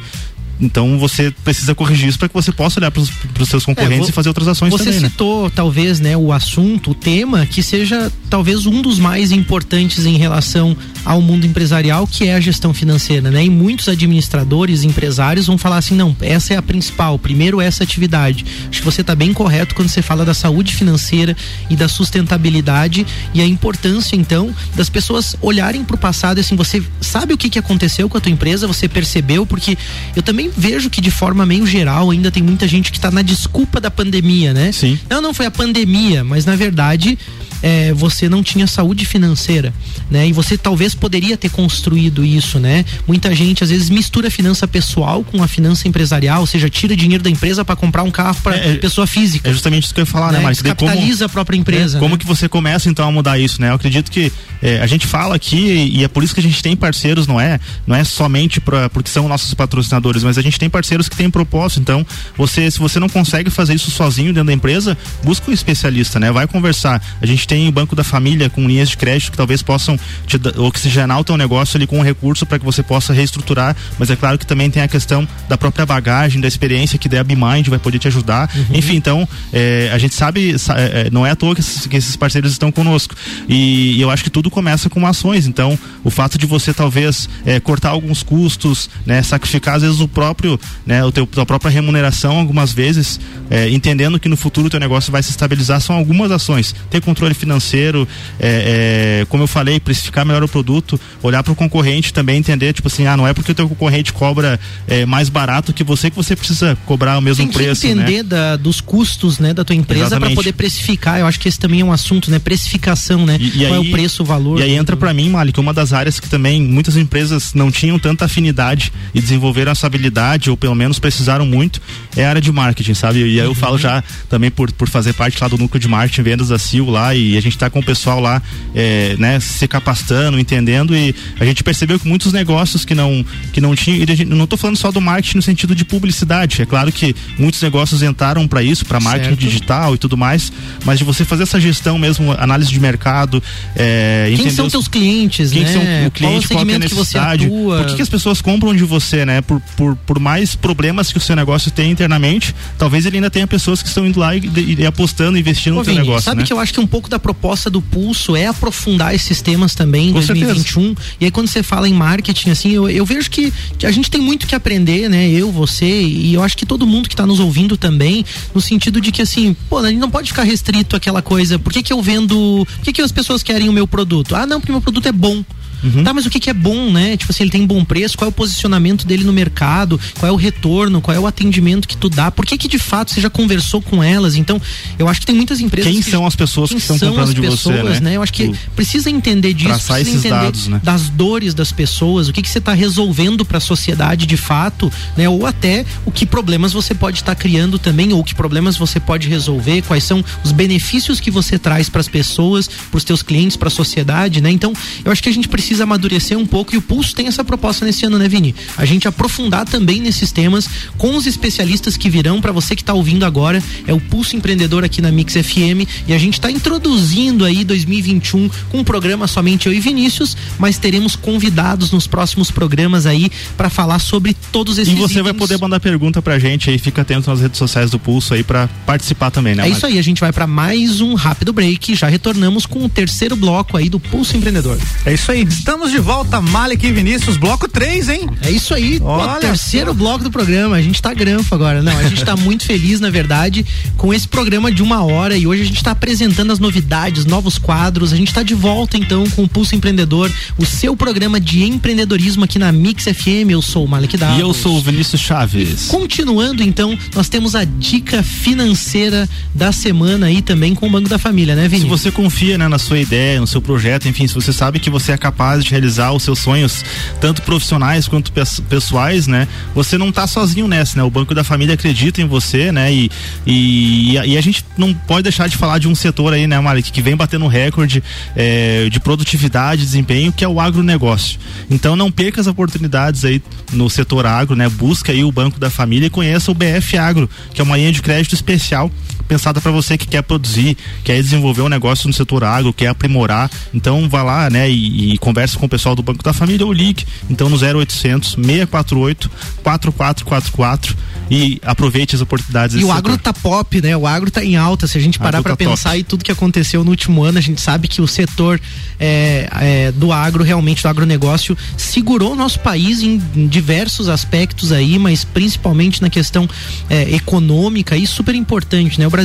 então você precisa corrigir isso para que você possa olhar para os seus concorrentes é, e fazer outras ações você também. Você né? citou né? talvez né, o assunto, o tema que seja talvez um dos mais importantes em relação ao mundo empresarial, que é a gestão financeira, né? E muitos administradores, empresários vão falar assim, não, essa é a principal, primeiro essa atividade. Acho que você está bem correto quando você fala da saúde financeira e da sustentabilidade e a importância então das pessoas olharem para o passado, assim, você sabe o que que aconteceu com a tua empresa, você percebeu, porque eu também vejo que de forma meio geral ainda tem muita gente que está na desculpa da pandemia, né? Sim. Não, não foi a pandemia, mas na verdade é, você não tinha saúde financeira, né? E você talvez poderia ter construído isso, né? Muita gente às vezes mistura a finança pessoal com a finança empresarial, ou seja, tira dinheiro da empresa para comprar um carro para é, é, pessoa física. É justamente isso que eu ia falar, né, né? Mas capitaliza como, a própria empresa. É, como né? que você começa então a mudar isso, né? Eu acredito que é, a gente fala aqui e é por isso que a gente tem parceiros, não é? Não é somente pra, porque são nossos patrocinadores, mas a gente tem parceiros que têm propósito. Então, você, se você não consegue fazer isso sozinho dentro da empresa, busca um especialista, né? Vai conversar. A gente tem o Banco da Família com linhas de crédito que talvez possam te oxigenar o teu negócio ali com um recurso para que você possa reestruturar, mas é claro que também tem a questão da própria bagagem, da experiência que a BeMind vai poder te ajudar. Uhum. Enfim, então, é, a gente sabe, é, não é à toa que esses, que esses parceiros estão conosco. E, e, eu acho que tudo começa com ações. Então, o fato de você talvez é, cortar alguns custos, né, sacrificar às vezes o próprio, né, o teu, a própria remuneração algumas vezes, é, entendendo que no futuro o teu negócio vai se estabilizar, são algumas ações. Ter controle financeiro é, é, como eu falei, precificar melhor o produto, olhar para o concorrente também, entender, tipo assim, ah, não é porque o teu concorrente cobra é, mais barato que você que você precisa cobrar o mesmo Tem preço. Tem que entender né? da, dos custos, né, da tua empresa para poder precificar. Eu acho que esse também é um assunto, né, precificação, né? E, e Qual aí, é o preço, o valor. E aí entra para mim, Malik, uma das áreas que também muitas empresas não tinham tanta afinidade e desenvolveram essa habilidade ou pelo menos precisaram muito é a área de marketing, sabe? E aí eu uhum. falo já também por, por fazer parte lá do núcleo de marketing vendas da Sil lá e a gente tá com o pessoal lá, é, né, se capacitando, entendendo e a gente percebeu que muitos negócios que não que não tinham, não estou falando só do marketing no sentido de publicidade, é claro que muitos negócios entraram para isso, para marketing certo. digital e tudo mais, mas de você fazer essa gestão mesmo, análise de mercado, é, quem são os, teus clientes, quem né? são o cliente, qual, é a necessidade, por que, que, as pessoas compram de você, né? Por, por, por mais problemas que o seu negócio tem internamente, talvez ele ainda tenha pessoas que estão indo lá e, e, e apostando, investindo no seu negócio. Sabe né? que eu acho que um pouco da proposta do pulso é aprofundar esses temas também em 2021. Certeza. E aí quando você fala em marketing, assim, eu, eu vejo que, que, a gente tem muito que aprender, né? Eu, você e eu acho que todo mundo que está nos ouvindo também, no sentido de que assim, pô, a gente não pode ficar restrito àquela coisa. Por que, que eu vendo. Por que, que as pessoas querem o meu produto? Ah, não, porque meu produto é bom. Uhum. Tá, mas o que, que é bom, né? Tipo assim, ele tem bom preço, qual é o posicionamento dele no mercado, qual é o retorno, qual é o atendimento que tu dá, por que que de fato você já conversou com elas? Então, eu acho que tem muitas empresas. Quem que, são as pessoas que estão comprando de pessoas, você, né? né? Eu acho que precisa entender disso, Traçar precisa esses entender dados, né? das dores das pessoas, o que que você está resolvendo para a sociedade de fato, né? Ou até o que problemas você pode estar tá criando também, ou que problemas você pode resolver, quais são os benefícios que você traz para as pessoas, para os teus clientes, para a sociedade, né? Então, eu acho que a gente precisa amadurecer um pouco e o Pulso tem essa proposta nesse ano, né, Vini? A gente aprofundar também nesses temas com os especialistas que virão para você que está ouvindo agora. É o Pulso Empreendedor aqui na Mix FM e a gente está introduzindo aí 2021 com um programa somente eu e Vinícius, mas teremos convidados nos próximos programas aí para falar sobre todos esses E você itens. vai poder mandar pergunta pra gente aí, fica atento nas redes sociais do Pulso aí para participar também, né? É isso aí, a gente vai para mais um rápido break, já retornamos com o terceiro bloco aí do Pulso Empreendedor. É isso aí. Estamos de volta, Malik e Vinícius, bloco 3, hein? É isso aí, Olha o terceiro bloco do programa. A gente tá granfo agora. Não, a gente tá [LAUGHS] muito feliz, na verdade, com esse programa de uma hora e hoje a gente tá apresentando as novidades, novos quadros. A gente tá de volta então com o Pulso Empreendedor, o seu programa de empreendedorismo aqui na Mix FM. Eu sou o Malik Davos. E eu sou o Vinícius Chaves. Continuando então, nós temos a dica financeira da semana aí também com o Banco da Família, né, Vinícius? Se você confia né, na sua ideia, no seu projeto, enfim, se você sabe que você é capaz de realizar os seus sonhos, tanto profissionais quanto pessoais, né? Você não está sozinho nessa, né? O Banco da Família acredita em você, né? E, e, e, a gente não pode deixar de falar de um setor aí, né, Malik, que vem batendo recorde é, de produtividade, desempenho, que é o agronegócio. Então não perca as oportunidades aí no setor agro, né? Busca aí o Banco da Família e conheça o BF Agro, que é uma linha de crédito especial pensada para você que quer produzir, quer desenvolver um negócio no setor agro, quer aprimorar. Então vá lá, né, e, e converse com o pessoal do Banco da Família ou ligue então no 0800 648 4444 e aproveite as oportunidades. E o agro tá pop, né? O agro tá em alta. Se a gente parar para tá pensar top. em tudo que aconteceu no último ano, a gente sabe que o setor é, é, do agro, realmente do agronegócio, segurou o nosso país em, em diversos aspectos aí, mas principalmente na questão é, econômica e super importante, né? O Brasil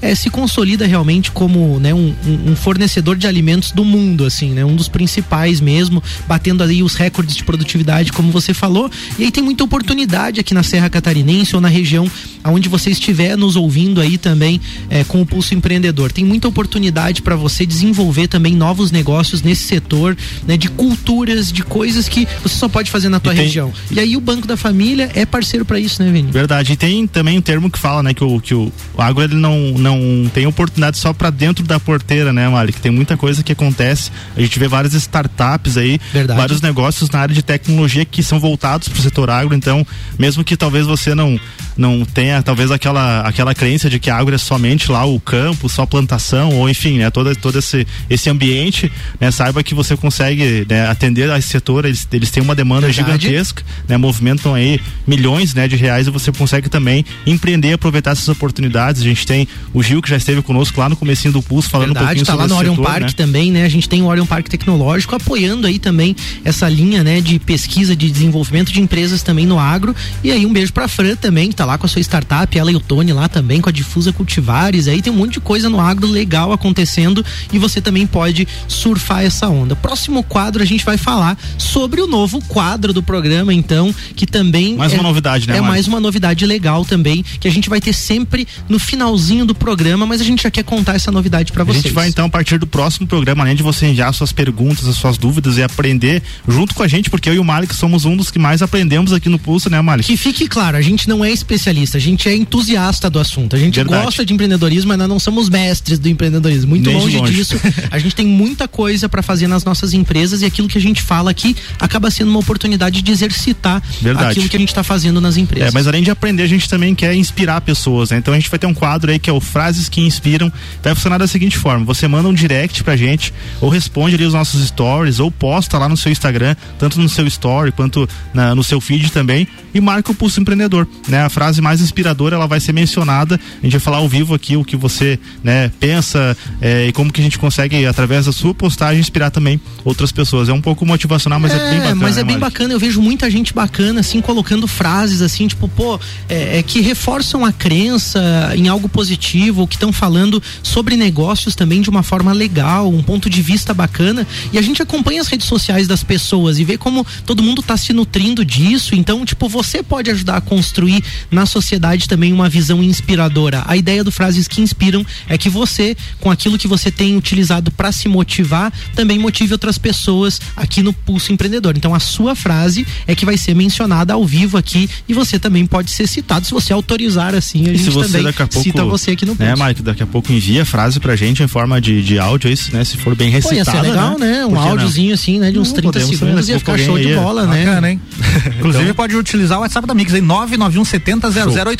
é, se consolida realmente como né, um, um, fornecedor de alimentos do mundo, assim, né? Um dos principais mesmo, batendo ali os recordes de produtividade, como você falou. E aí tem muita oportunidade aqui na Serra Catarinense ou na região aonde você estiver nos ouvindo aí também é, com o Pulso Empreendedor. Tem muita oportunidade para você desenvolver também novos negócios nesse setor, né? De culturas, de coisas que você só pode fazer na tua e tem... região. E aí o Banco da Família é parceiro para isso, né, Vini? Verdade. E tem também um termo que fala, né, que o, que o agro ele não, não tem oportunidade só para dentro da porteira, né, Malik? Tem muita coisa que acontece. A gente vê várias startups aí, Verdade. vários negócios na área de tecnologia que são voltados para o setor agro. Então, mesmo que talvez você não não tenha talvez aquela aquela crença de que a agro é somente lá o campo, só plantação ou enfim, né, todo todo esse esse ambiente, né, saiba que você consegue né, atender a esse setor, eles, eles têm uma demanda Verdade. gigantesca, né, movimentam aí milhões, né, de reais e você consegue também empreender, aproveitar essas oportunidades. A gente tem o Gil que já esteve conosco lá no comecinho do Pulso falando Verdade, um pouquinho tá sobre lá no Orion setor, Park né? também, né? A gente tem o Orion Park Tecnológico apoiando aí também essa linha, né, de pesquisa, de desenvolvimento de empresas também no agro. E aí um beijo pra Fran também, que tá lá com a sua startup, ela e o Tony lá também com a Difusa Cultivares. Aí tem um monte de coisa no agro legal acontecendo e você também pode surfar essa onda. Próximo quadro a gente vai falar sobre o novo quadro do programa, então, que também mais é, uma novidade, né? É mais uma novidade legal também que a gente vai ter sempre no finalzinho do programa, mas a gente já quer contar essa novidade para vocês. A gente vai então a partir do próximo programa, além de você enviar suas perguntas, as suas dúvidas e aprender junto com a gente, porque eu e o Malik somos um dos que mais aprendemos aqui no Pulso, né, Malik? Que fique claro, a gente não é especialista, a gente é entusiasta do assunto. A gente Verdade. gosta de empreendedorismo, mas nós não somos mestres do empreendedorismo. Muito Nem longe, longe, disso. [LAUGHS] a gente tem muita coisa para fazer nas nossas empresas e aquilo que a gente fala aqui acaba sendo uma oportunidade de exercitar Verdade. aquilo que a gente está fazendo nas empresas. É, mas além de aprender, a gente também quer inspirar pessoas, né? Então a gente vai ter um quadro aí que é o Frases que Inspiram. Vai funcionar da seguinte forma: você manda um direct pra gente, ou responde ali os nossos stories, ou posta lá no seu Instagram, tanto no seu story quanto na, no seu feed também, e marca o Pulso Empreendedor. Né? A frase mais inspiradora ela vai ser mencionada. A gente vai falar ao vivo aqui o que você né, pensa é, e como que a gente consegue, através da sua postagem, inspirar também outras pessoas. É um pouco motivacional, mas é, é bem bacana. Mas é né, bem bacana, eu vejo muita gente bacana, assim, colocando frases assim, tipo, pô, é, é que reforçam a crença em algo positivo, que estão falando sobre negócios também de uma forma legal, um ponto de vista bacana. E a gente acompanha as redes sociais das pessoas e vê como todo mundo está se nutrindo disso. Então, tipo, você pode ajudar a construir na sociedade também uma visão inspiradora. A ideia do Frases que Inspiram é que você, com aquilo que você tem utilizado para se motivar, também motive outras pessoas aqui no Pulso Empreendedor. Então, a sua frase é que vai ser mencionada ao vivo aqui e você também pode ser citado se você autorizar assim. A e gente também daqui a pouco, cita você aqui no Pulso. Né, Mike, daqui a pouco envia a frase pra gente em forma de, de áudio, é isso, né? Se for bem recitada. Pô, ia ser legal, né? né? Um áudiozinho assim, né? De uns não, 30 segundos ia ficar show de bola, né? Bacana? [LAUGHS] Inclusive então, pode utilizar o WhatsApp da Mix aí, 991 70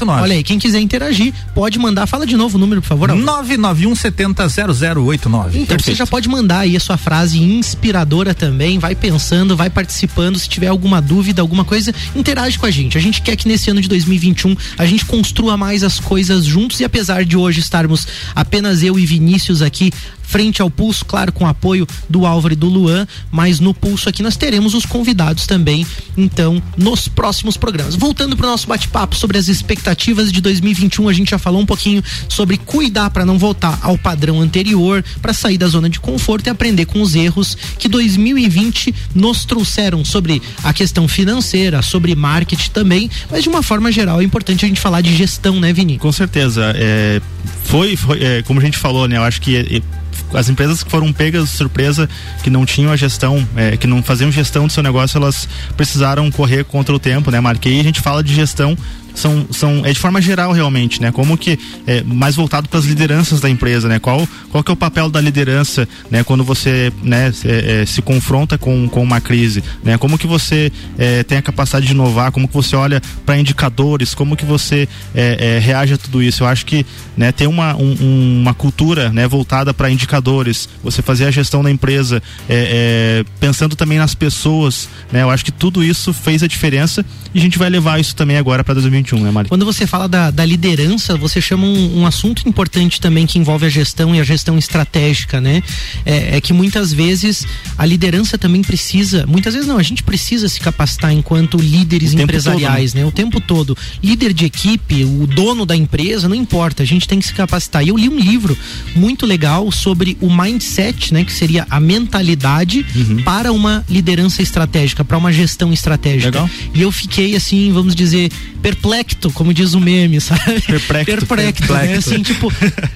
0089. Olha aí, quem quiser interagir, pode mandar. Fala de novo o número, por favor. 991 70 0089. Então Perfeito. você já pode mandar aí a sua frase inspiradora também. Vai pensando, vai participando. Se tiver alguma dúvida, alguma coisa, interage com a gente. A gente quer que nesse ano de 2021 a gente construa mais as coisas juntos e apesar de hoje estarmos apenas eu e Vinícius aqui frente ao pulso, claro, com apoio do Álvaro e do Luan, mas no pulso aqui nós teremos os convidados também, então, nos próximos programas. Voltando para o nosso bate-papo sobre as expectativas de 2021, a gente já falou um pouquinho sobre cuidar para não voltar ao padrão anterior, para sair da zona de conforto e aprender com os erros que 2020 nos trouxeram sobre a questão financeira, sobre marketing também, mas de uma forma geral é importante a gente falar de gestão, né, Vini? Com certeza. É, foi, foi é, como a gente falou, né? Eu acho que é, as empresas que foram pegas de surpresa, que não tinham a gestão, é, que não faziam gestão do seu negócio, elas precisaram correr contra o tempo, né, Marquei? A gente fala de gestão são, são é de forma geral realmente, né? Como que é mais voltado para as lideranças da empresa, né? Qual qual que é o papel da liderança, né? Quando você né é, é, se confronta com, com uma crise, né? Como que você é, tem a capacidade de inovar? Como que você olha para indicadores? Como que você é, é, reage a tudo isso? Eu acho que né ter uma um, uma cultura né voltada para indicadores, você fazer a gestão da empresa pensando também nas pessoas, né? Eu acho que tudo isso fez a diferença e a gente vai levar isso também agora para 2021 2021, né, Mari? Quando você fala da, da liderança, você chama um, um, assunto importante também que envolve a gestão e a gestão estratégica, né? É, é, que muitas vezes a liderança também precisa, muitas vezes não, a gente precisa se capacitar enquanto líderes empresariais, todo, né? né? O tempo todo. Líder de equipe, o dono da empresa, não importa, a gente tem que se capacitar. E eu li um livro muito legal sobre o mindset, né? Que seria a mentalidade uhum. para uma liderança estratégica, para uma gestão estratégica. Legal. E eu fiquei assim, vamos dizer, perplexo perplexo, como diz o meme, sabe? Perplexo. Perplexo, né? Assim, tipo,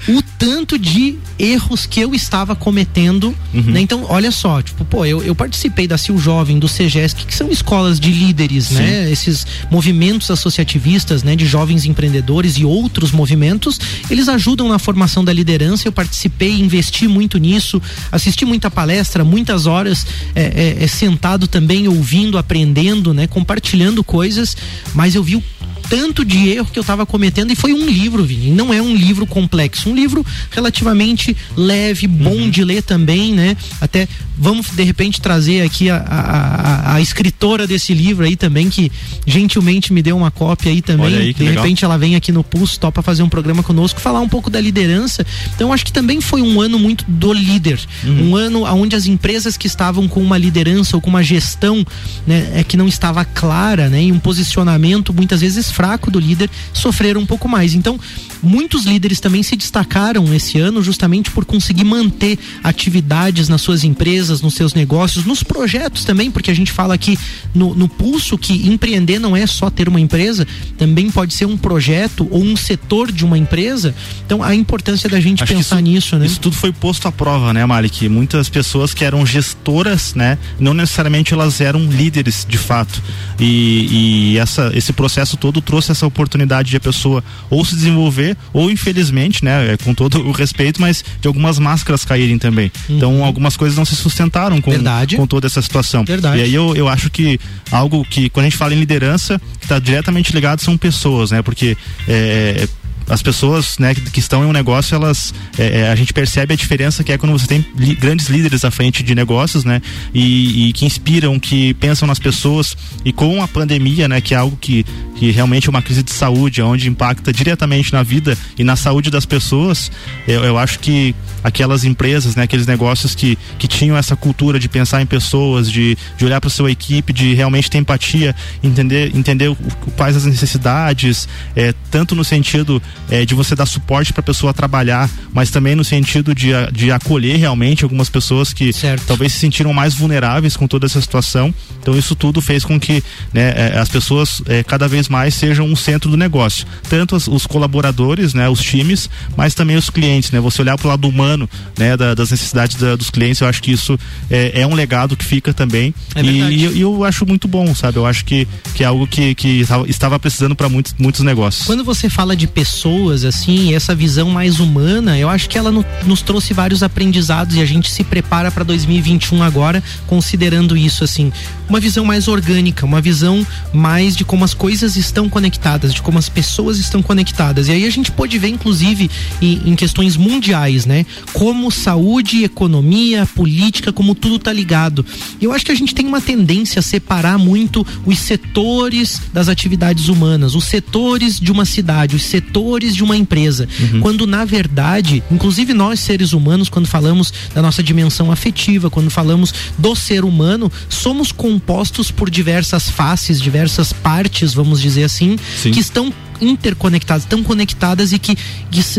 o tanto de erros que eu estava cometendo, uhum. né? Então, olha só, tipo, pô, eu, eu participei da CIL Jovem, do CGESC, que são escolas de líderes, né? Sim. né? Esses movimentos associativistas, né? De jovens empreendedores e outros movimentos, eles ajudam na formação da liderança, eu participei, investi muito nisso, assisti muita palestra, muitas horas é, é, é sentado também, ouvindo, aprendendo, né? Compartilhando coisas, mas eu vi o tanto de erro que eu estava cometendo e foi um livro, Vini. Não é um livro complexo, um livro relativamente leve, bom uhum. de ler também, né? Até vamos de repente trazer aqui a, a, a, a, escritora desse livro aí também, que gentilmente me deu uma cópia aí também. Aí, de legal. repente ela vem aqui no Pulso, topa fazer um programa conosco, falar um pouco da liderança. Então acho que também foi um ano muito do líder. Uhum. Um ano onde as empresas que estavam com uma liderança ou com uma gestão né, é que não estava clara, né? E um posicionamento muitas vezes fraco do líder sofreram um pouco mais. Então, muitos líderes também se destacaram esse ano justamente por conseguir manter atividades nas suas empresas, nos seus negócios, nos projetos também, porque a gente fala aqui no, no pulso que empreender não é só ter uma empresa, também pode ser um projeto ou um setor de uma empresa. Então, a importância da gente Acho pensar isso, nisso, né? Isso tudo foi posto à prova, né, Malik? Muitas pessoas que eram gestoras, né, não necessariamente elas eram líderes de fato. E, e essa, esse processo todo trouxe essa oportunidade de a pessoa ou se desenvolver ou infelizmente, né, é, com todo o respeito, mas de algumas máscaras caírem também. Uhum. Então algumas coisas não se sustentaram com, com toda essa situação. Verdade. E aí eu, eu acho que algo que quando a gente fala em liderança, que está diretamente ligado são pessoas, né? Porque é, as pessoas né, que estão em um negócio, elas é, é, a gente percebe a diferença que é quando você tem li, grandes líderes à frente de negócios, né? E, e, que inspiram, que pensam nas pessoas e com a pandemia, né? Que é algo que, que realmente é uma crise de saúde, onde impacta diretamente na vida e na saúde das pessoas. Eu, eu acho que aquelas empresas, né? Aqueles negócios que, que tinham essa cultura de pensar em pessoas, de, de olhar para sua equipe, de realmente ter empatia, entender entender quais as necessidades, é, tanto no sentido é, de você dar suporte para a pessoa trabalhar, mas também no sentido de, de acolher realmente algumas pessoas que certo. talvez se sentiram mais vulneráveis com toda essa situação. Então isso tudo fez com que né, é, as pessoas é, cada vez mais sejam um centro do negócio, tanto os, os colaboradores, né, os times, mas também os clientes, né? Você olhar para o lado humano, né, da, das necessidades da, dos clientes, eu acho que isso é, é um legado que fica também é e, e, eu acho muito bom, sabe? Eu acho que, que é algo que, que estava precisando para muitos, muitos negócios. Quando você fala de pessoas pessoas, assim, essa visão mais humana, eu acho que ela no, nos trouxe vários aprendizados e a gente se prepara para 2021 agora, considerando isso, assim, uma visão mais orgânica, uma visão mais de como as coisas estão conectadas, de como as pessoas estão conectadas. E aí a gente pode ver, inclusive, em, em questões mundiais, né? Como saúde, economia, política, como tudo tá ligado. Eu acho que a gente tem uma tendência a separar muito os setores das atividades humanas, os setores de uma cidade, os setores setores de uma empresa. Uhum. Quando na verdade, inclusive nós seres humanos, quando falamos da nossa dimensão afetiva, quando falamos do ser humano, somos compostos por diversas faces, diversas partes, vamos dizer assim, Sim. que estão interconectadas, tão conectadas e que,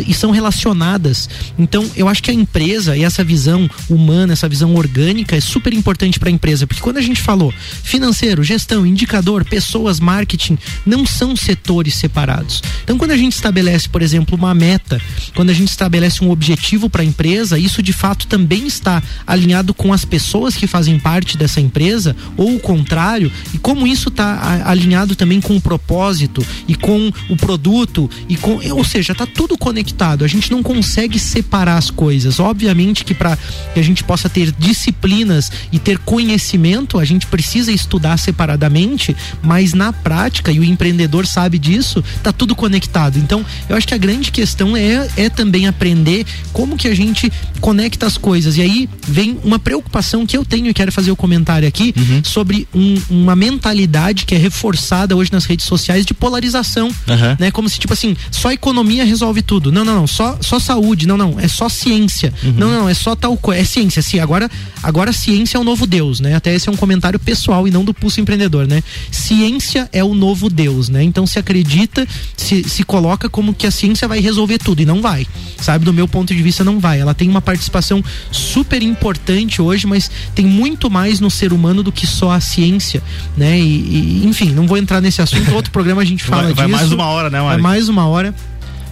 e são relacionadas. Então, eu acho que a empresa e essa visão humana, essa visão orgânica é super importante para a empresa, porque quando a gente falou financeiro, gestão, indicador, pessoas, marketing, não são setores separados. Então, quando a gente estabelece, por exemplo, uma meta, quando a gente estabelece um objetivo para a empresa, isso de fato também está alinhado com as pessoas que fazem parte dessa empresa, ou o contrário, e como isso está alinhado também com o propósito e com o produto e com, ou seja, está tudo conectado. A gente não consegue separar as coisas. Obviamente que para que a gente possa ter disciplinas e ter conhecimento, a gente precisa estudar separadamente, mas na prática e o empreendedor sabe disso, está tudo conectado. Então, eu acho que a grande questão é é também aprender como que a gente conecta as coisas. E aí vem uma preocupação que eu tenho e quero fazer o um comentário aqui uhum. sobre um, uma mentalidade que é reforçada hoje nas redes sociais de polarização. Uhum uhum. né? Como se tipo assim, só economia resolve tudo. Não, não, não, só, só saúde. Não, não, é só ciência. Uhum. Não, não, é só tal coisa. É ciência, sim. Agora, agora ciência é o novo Deus, né? Até esse é um comentário pessoal e não do pulso empreendedor, né? Ciência é o novo Deus, né? Então se acredita, se, se coloca como que a ciência vai resolver tudo e não vai. Sabe, do meu ponto de vista não vai. Ela tem uma participação super importante hoje, mas tem muito mais no ser humano do que só a ciência, né? E, e enfim, não vou entrar nesse assunto. Outro programa a gente [LAUGHS] fala vai, vai disso. Mais uma uma hora, né, Mari? É mais uma hora.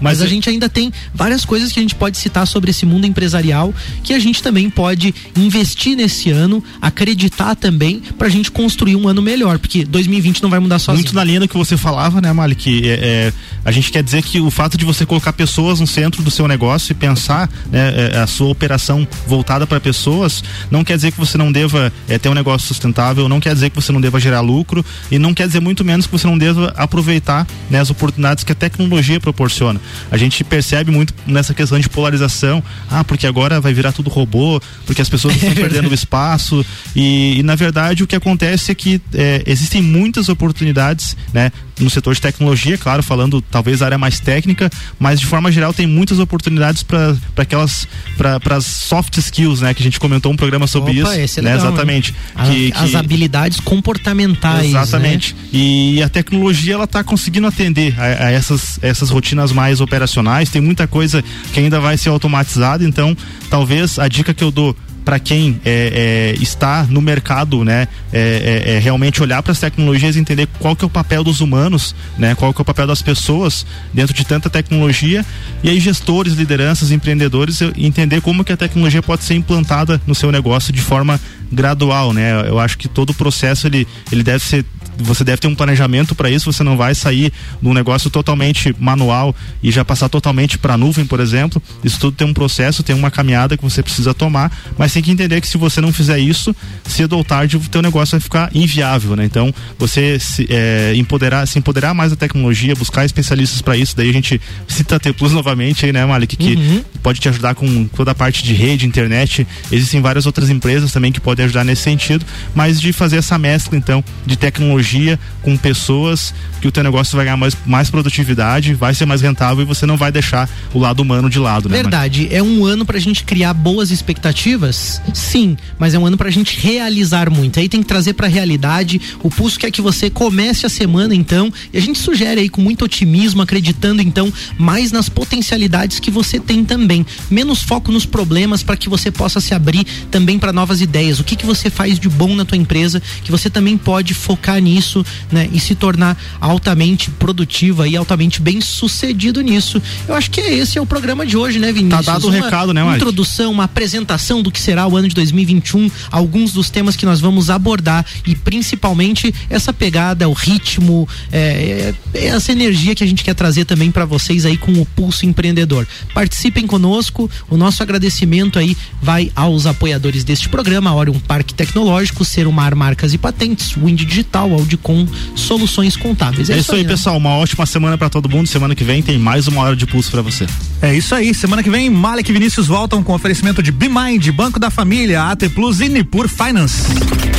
Mas, a gente ainda tem várias coisas que a gente pode citar sobre esse mundo empresarial que a gente também pode investir nesse ano, acreditar também para a gente construir um ano melhor, porque 2020 não vai mudar sozinho. Muito na linha do que você falava, né, Mali, que é, é, a gente quer dizer que o fato de você colocar pessoas no centro do seu negócio e pensar né, é, a sua operação voltada para pessoas, não quer dizer que você não deva é, ter um negócio sustentável, não quer dizer que você não deva gerar lucro e não quer dizer muito menos que você não deva aproveitar né, as oportunidades que a tecnologia proporciona a gente percebe muito nessa questão de polarização. Ah, porque agora vai virar tudo robô, porque as pessoas estão [LAUGHS] perdendo o espaço. E, e, na verdade o que acontece é que é, existem muitas oportunidades, né? No setor de tecnologia, claro, falando talvez a área mais técnica, mas de forma geral tem muitas oportunidades para aquelas para as soft skills, né? Que a gente comentou um programa sobre Opa, isso, é né? Legal, Exatamente. Né? Que, as que... habilidades comportamentais. Né? Exatamente. Né? E a tecnologia ela está conseguindo atender a, a essas essas rotinas mais operacionais, tem muita coisa que ainda vai ser automatizada, então talvez a dica que eu dou para quem é, é, está no mercado, né, é, é, é realmente olhar para as tecnologias e entender qual que é o papel dos humanos, né, qual que é o papel das pessoas dentro de tanta tecnologia e aí gestores, lideranças, empreendedores entender como que a tecnologia pode ser implantada no seu negócio de forma gradual, né? Eu acho que todo o processo ele, ele deve ser você deve ter um planejamento para isso, você não vai sair num negócio totalmente manual e já passar totalmente para nuvem, por exemplo. Isso tudo tem um processo, tem uma caminhada que você precisa tomar, mas tem que entender que se você não fizer isso, cedo ou tarde o teu negócio vai ficar inviável, né? Então, você se, é, empoderar, se empoderar mais da tecnologia, buscar especialistas para isso, daí a gente cita a T Plus [LAUGHS] novamente aí, né, Malik, que uhum. pode te ajudar com toda a parte de rede, internet. Existem várias outras empresas também que podem ajudar nesse sentido, mas de fazer essa mescla então de tecnologia com pessoas que o teu negócio vai ganhar mais, mais produtividade, vai ser mais rentável e você não vai deixar o lado humano de lado, né? Verdade, é um ano pra gente criar boas expectativas, sim, mas é um ano pra gente realizar muito. Aí tem que trazer pra realidade. O Pulso quer que você comece a semana então, e a gente sugere aí com muito otimismo, acreditando então mais nas potencialidades que você tem também. Menos foco nos problemas para que você possa se abrir também para novas ideias. O que que você faz de bom na tua empresa que você também pode focar nisso, né, e se tornar altamente produtiva e altamente bem sucedido nisso. Eu acho que é esse é o programa de hoje, né, Vinícius? Tá dado o recado, né, Mike? Introdução, uma apresentação do que será o ano de 2021, alguns dos temas que nós vamos abordar e principalmente essa pegada, o ritmo, é, é, essa energia que a gente quer trazer também para vocês aí com o Pulso Empreendedor. Participem conosco, o nosso agradecimento aí vai aos apoiadores deste programa, Orion Parque Tecnológico, Serumar Marcas e Patentes, Wind Digital, Audicom, Soluções Contábeis. É, é isso aí, aí né? pessoal. Uma ótima semana para todo mundo. Semana que vem tem mais uma hora de pulso para você. É isso aí. Semana que vem, Malek e Vinícius voltam com oferecimento de BeMind, Banco da Família, AT Plus e Nipur Finance.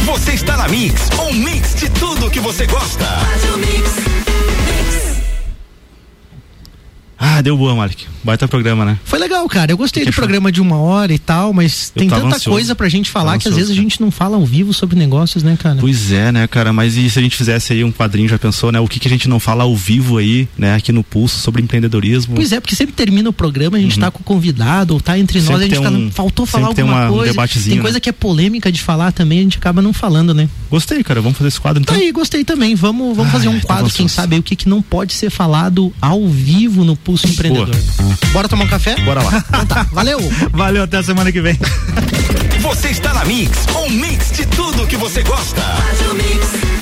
Você está na Mix, um mix de tudo que você gosta. Ah, deu boa, Malik. Baita programa, né? Foi legal, cara. Eu gostei Que do que programa de uma hora e tal, mas Eu tem tanta ansioso. coisa pra gente falar Tava que às vezes a ansioso, gente não fala ao vivo sobre negócios, né, cara? Pois é, né, cara? Mas e se a gente fizesse aí um quadrinho, já pensou, né? O que, que a gente não fala ao vivo aí, né? Aqui no Pulso, sobre empreendedorismo. Pois é, porque sempre termina o programa, a gente tá com o convidado, ou tá entre nós, Uhum. Sempre a gente fica, um- faltou falar alguma uma- um coisa. debatezinho, tem coisa né? que é polêmica de falar também, a gente acaba não falando, né? Gostei, cara. Vamos fazer esse quadro então. Tá aí, gostei também. Vamos, vamos fazer um Ai, tô quadro, quem ansioso. sabe aí, o que, que não pode ser falado ao vivo no Pulso Empreendedor. Bora tomar um café? Bora lá. [LAUGHS] Então tá, valeu! Valeu, até a semana que vem. Você está na Mix, um mix de tudo que você gosta. Faz o mix.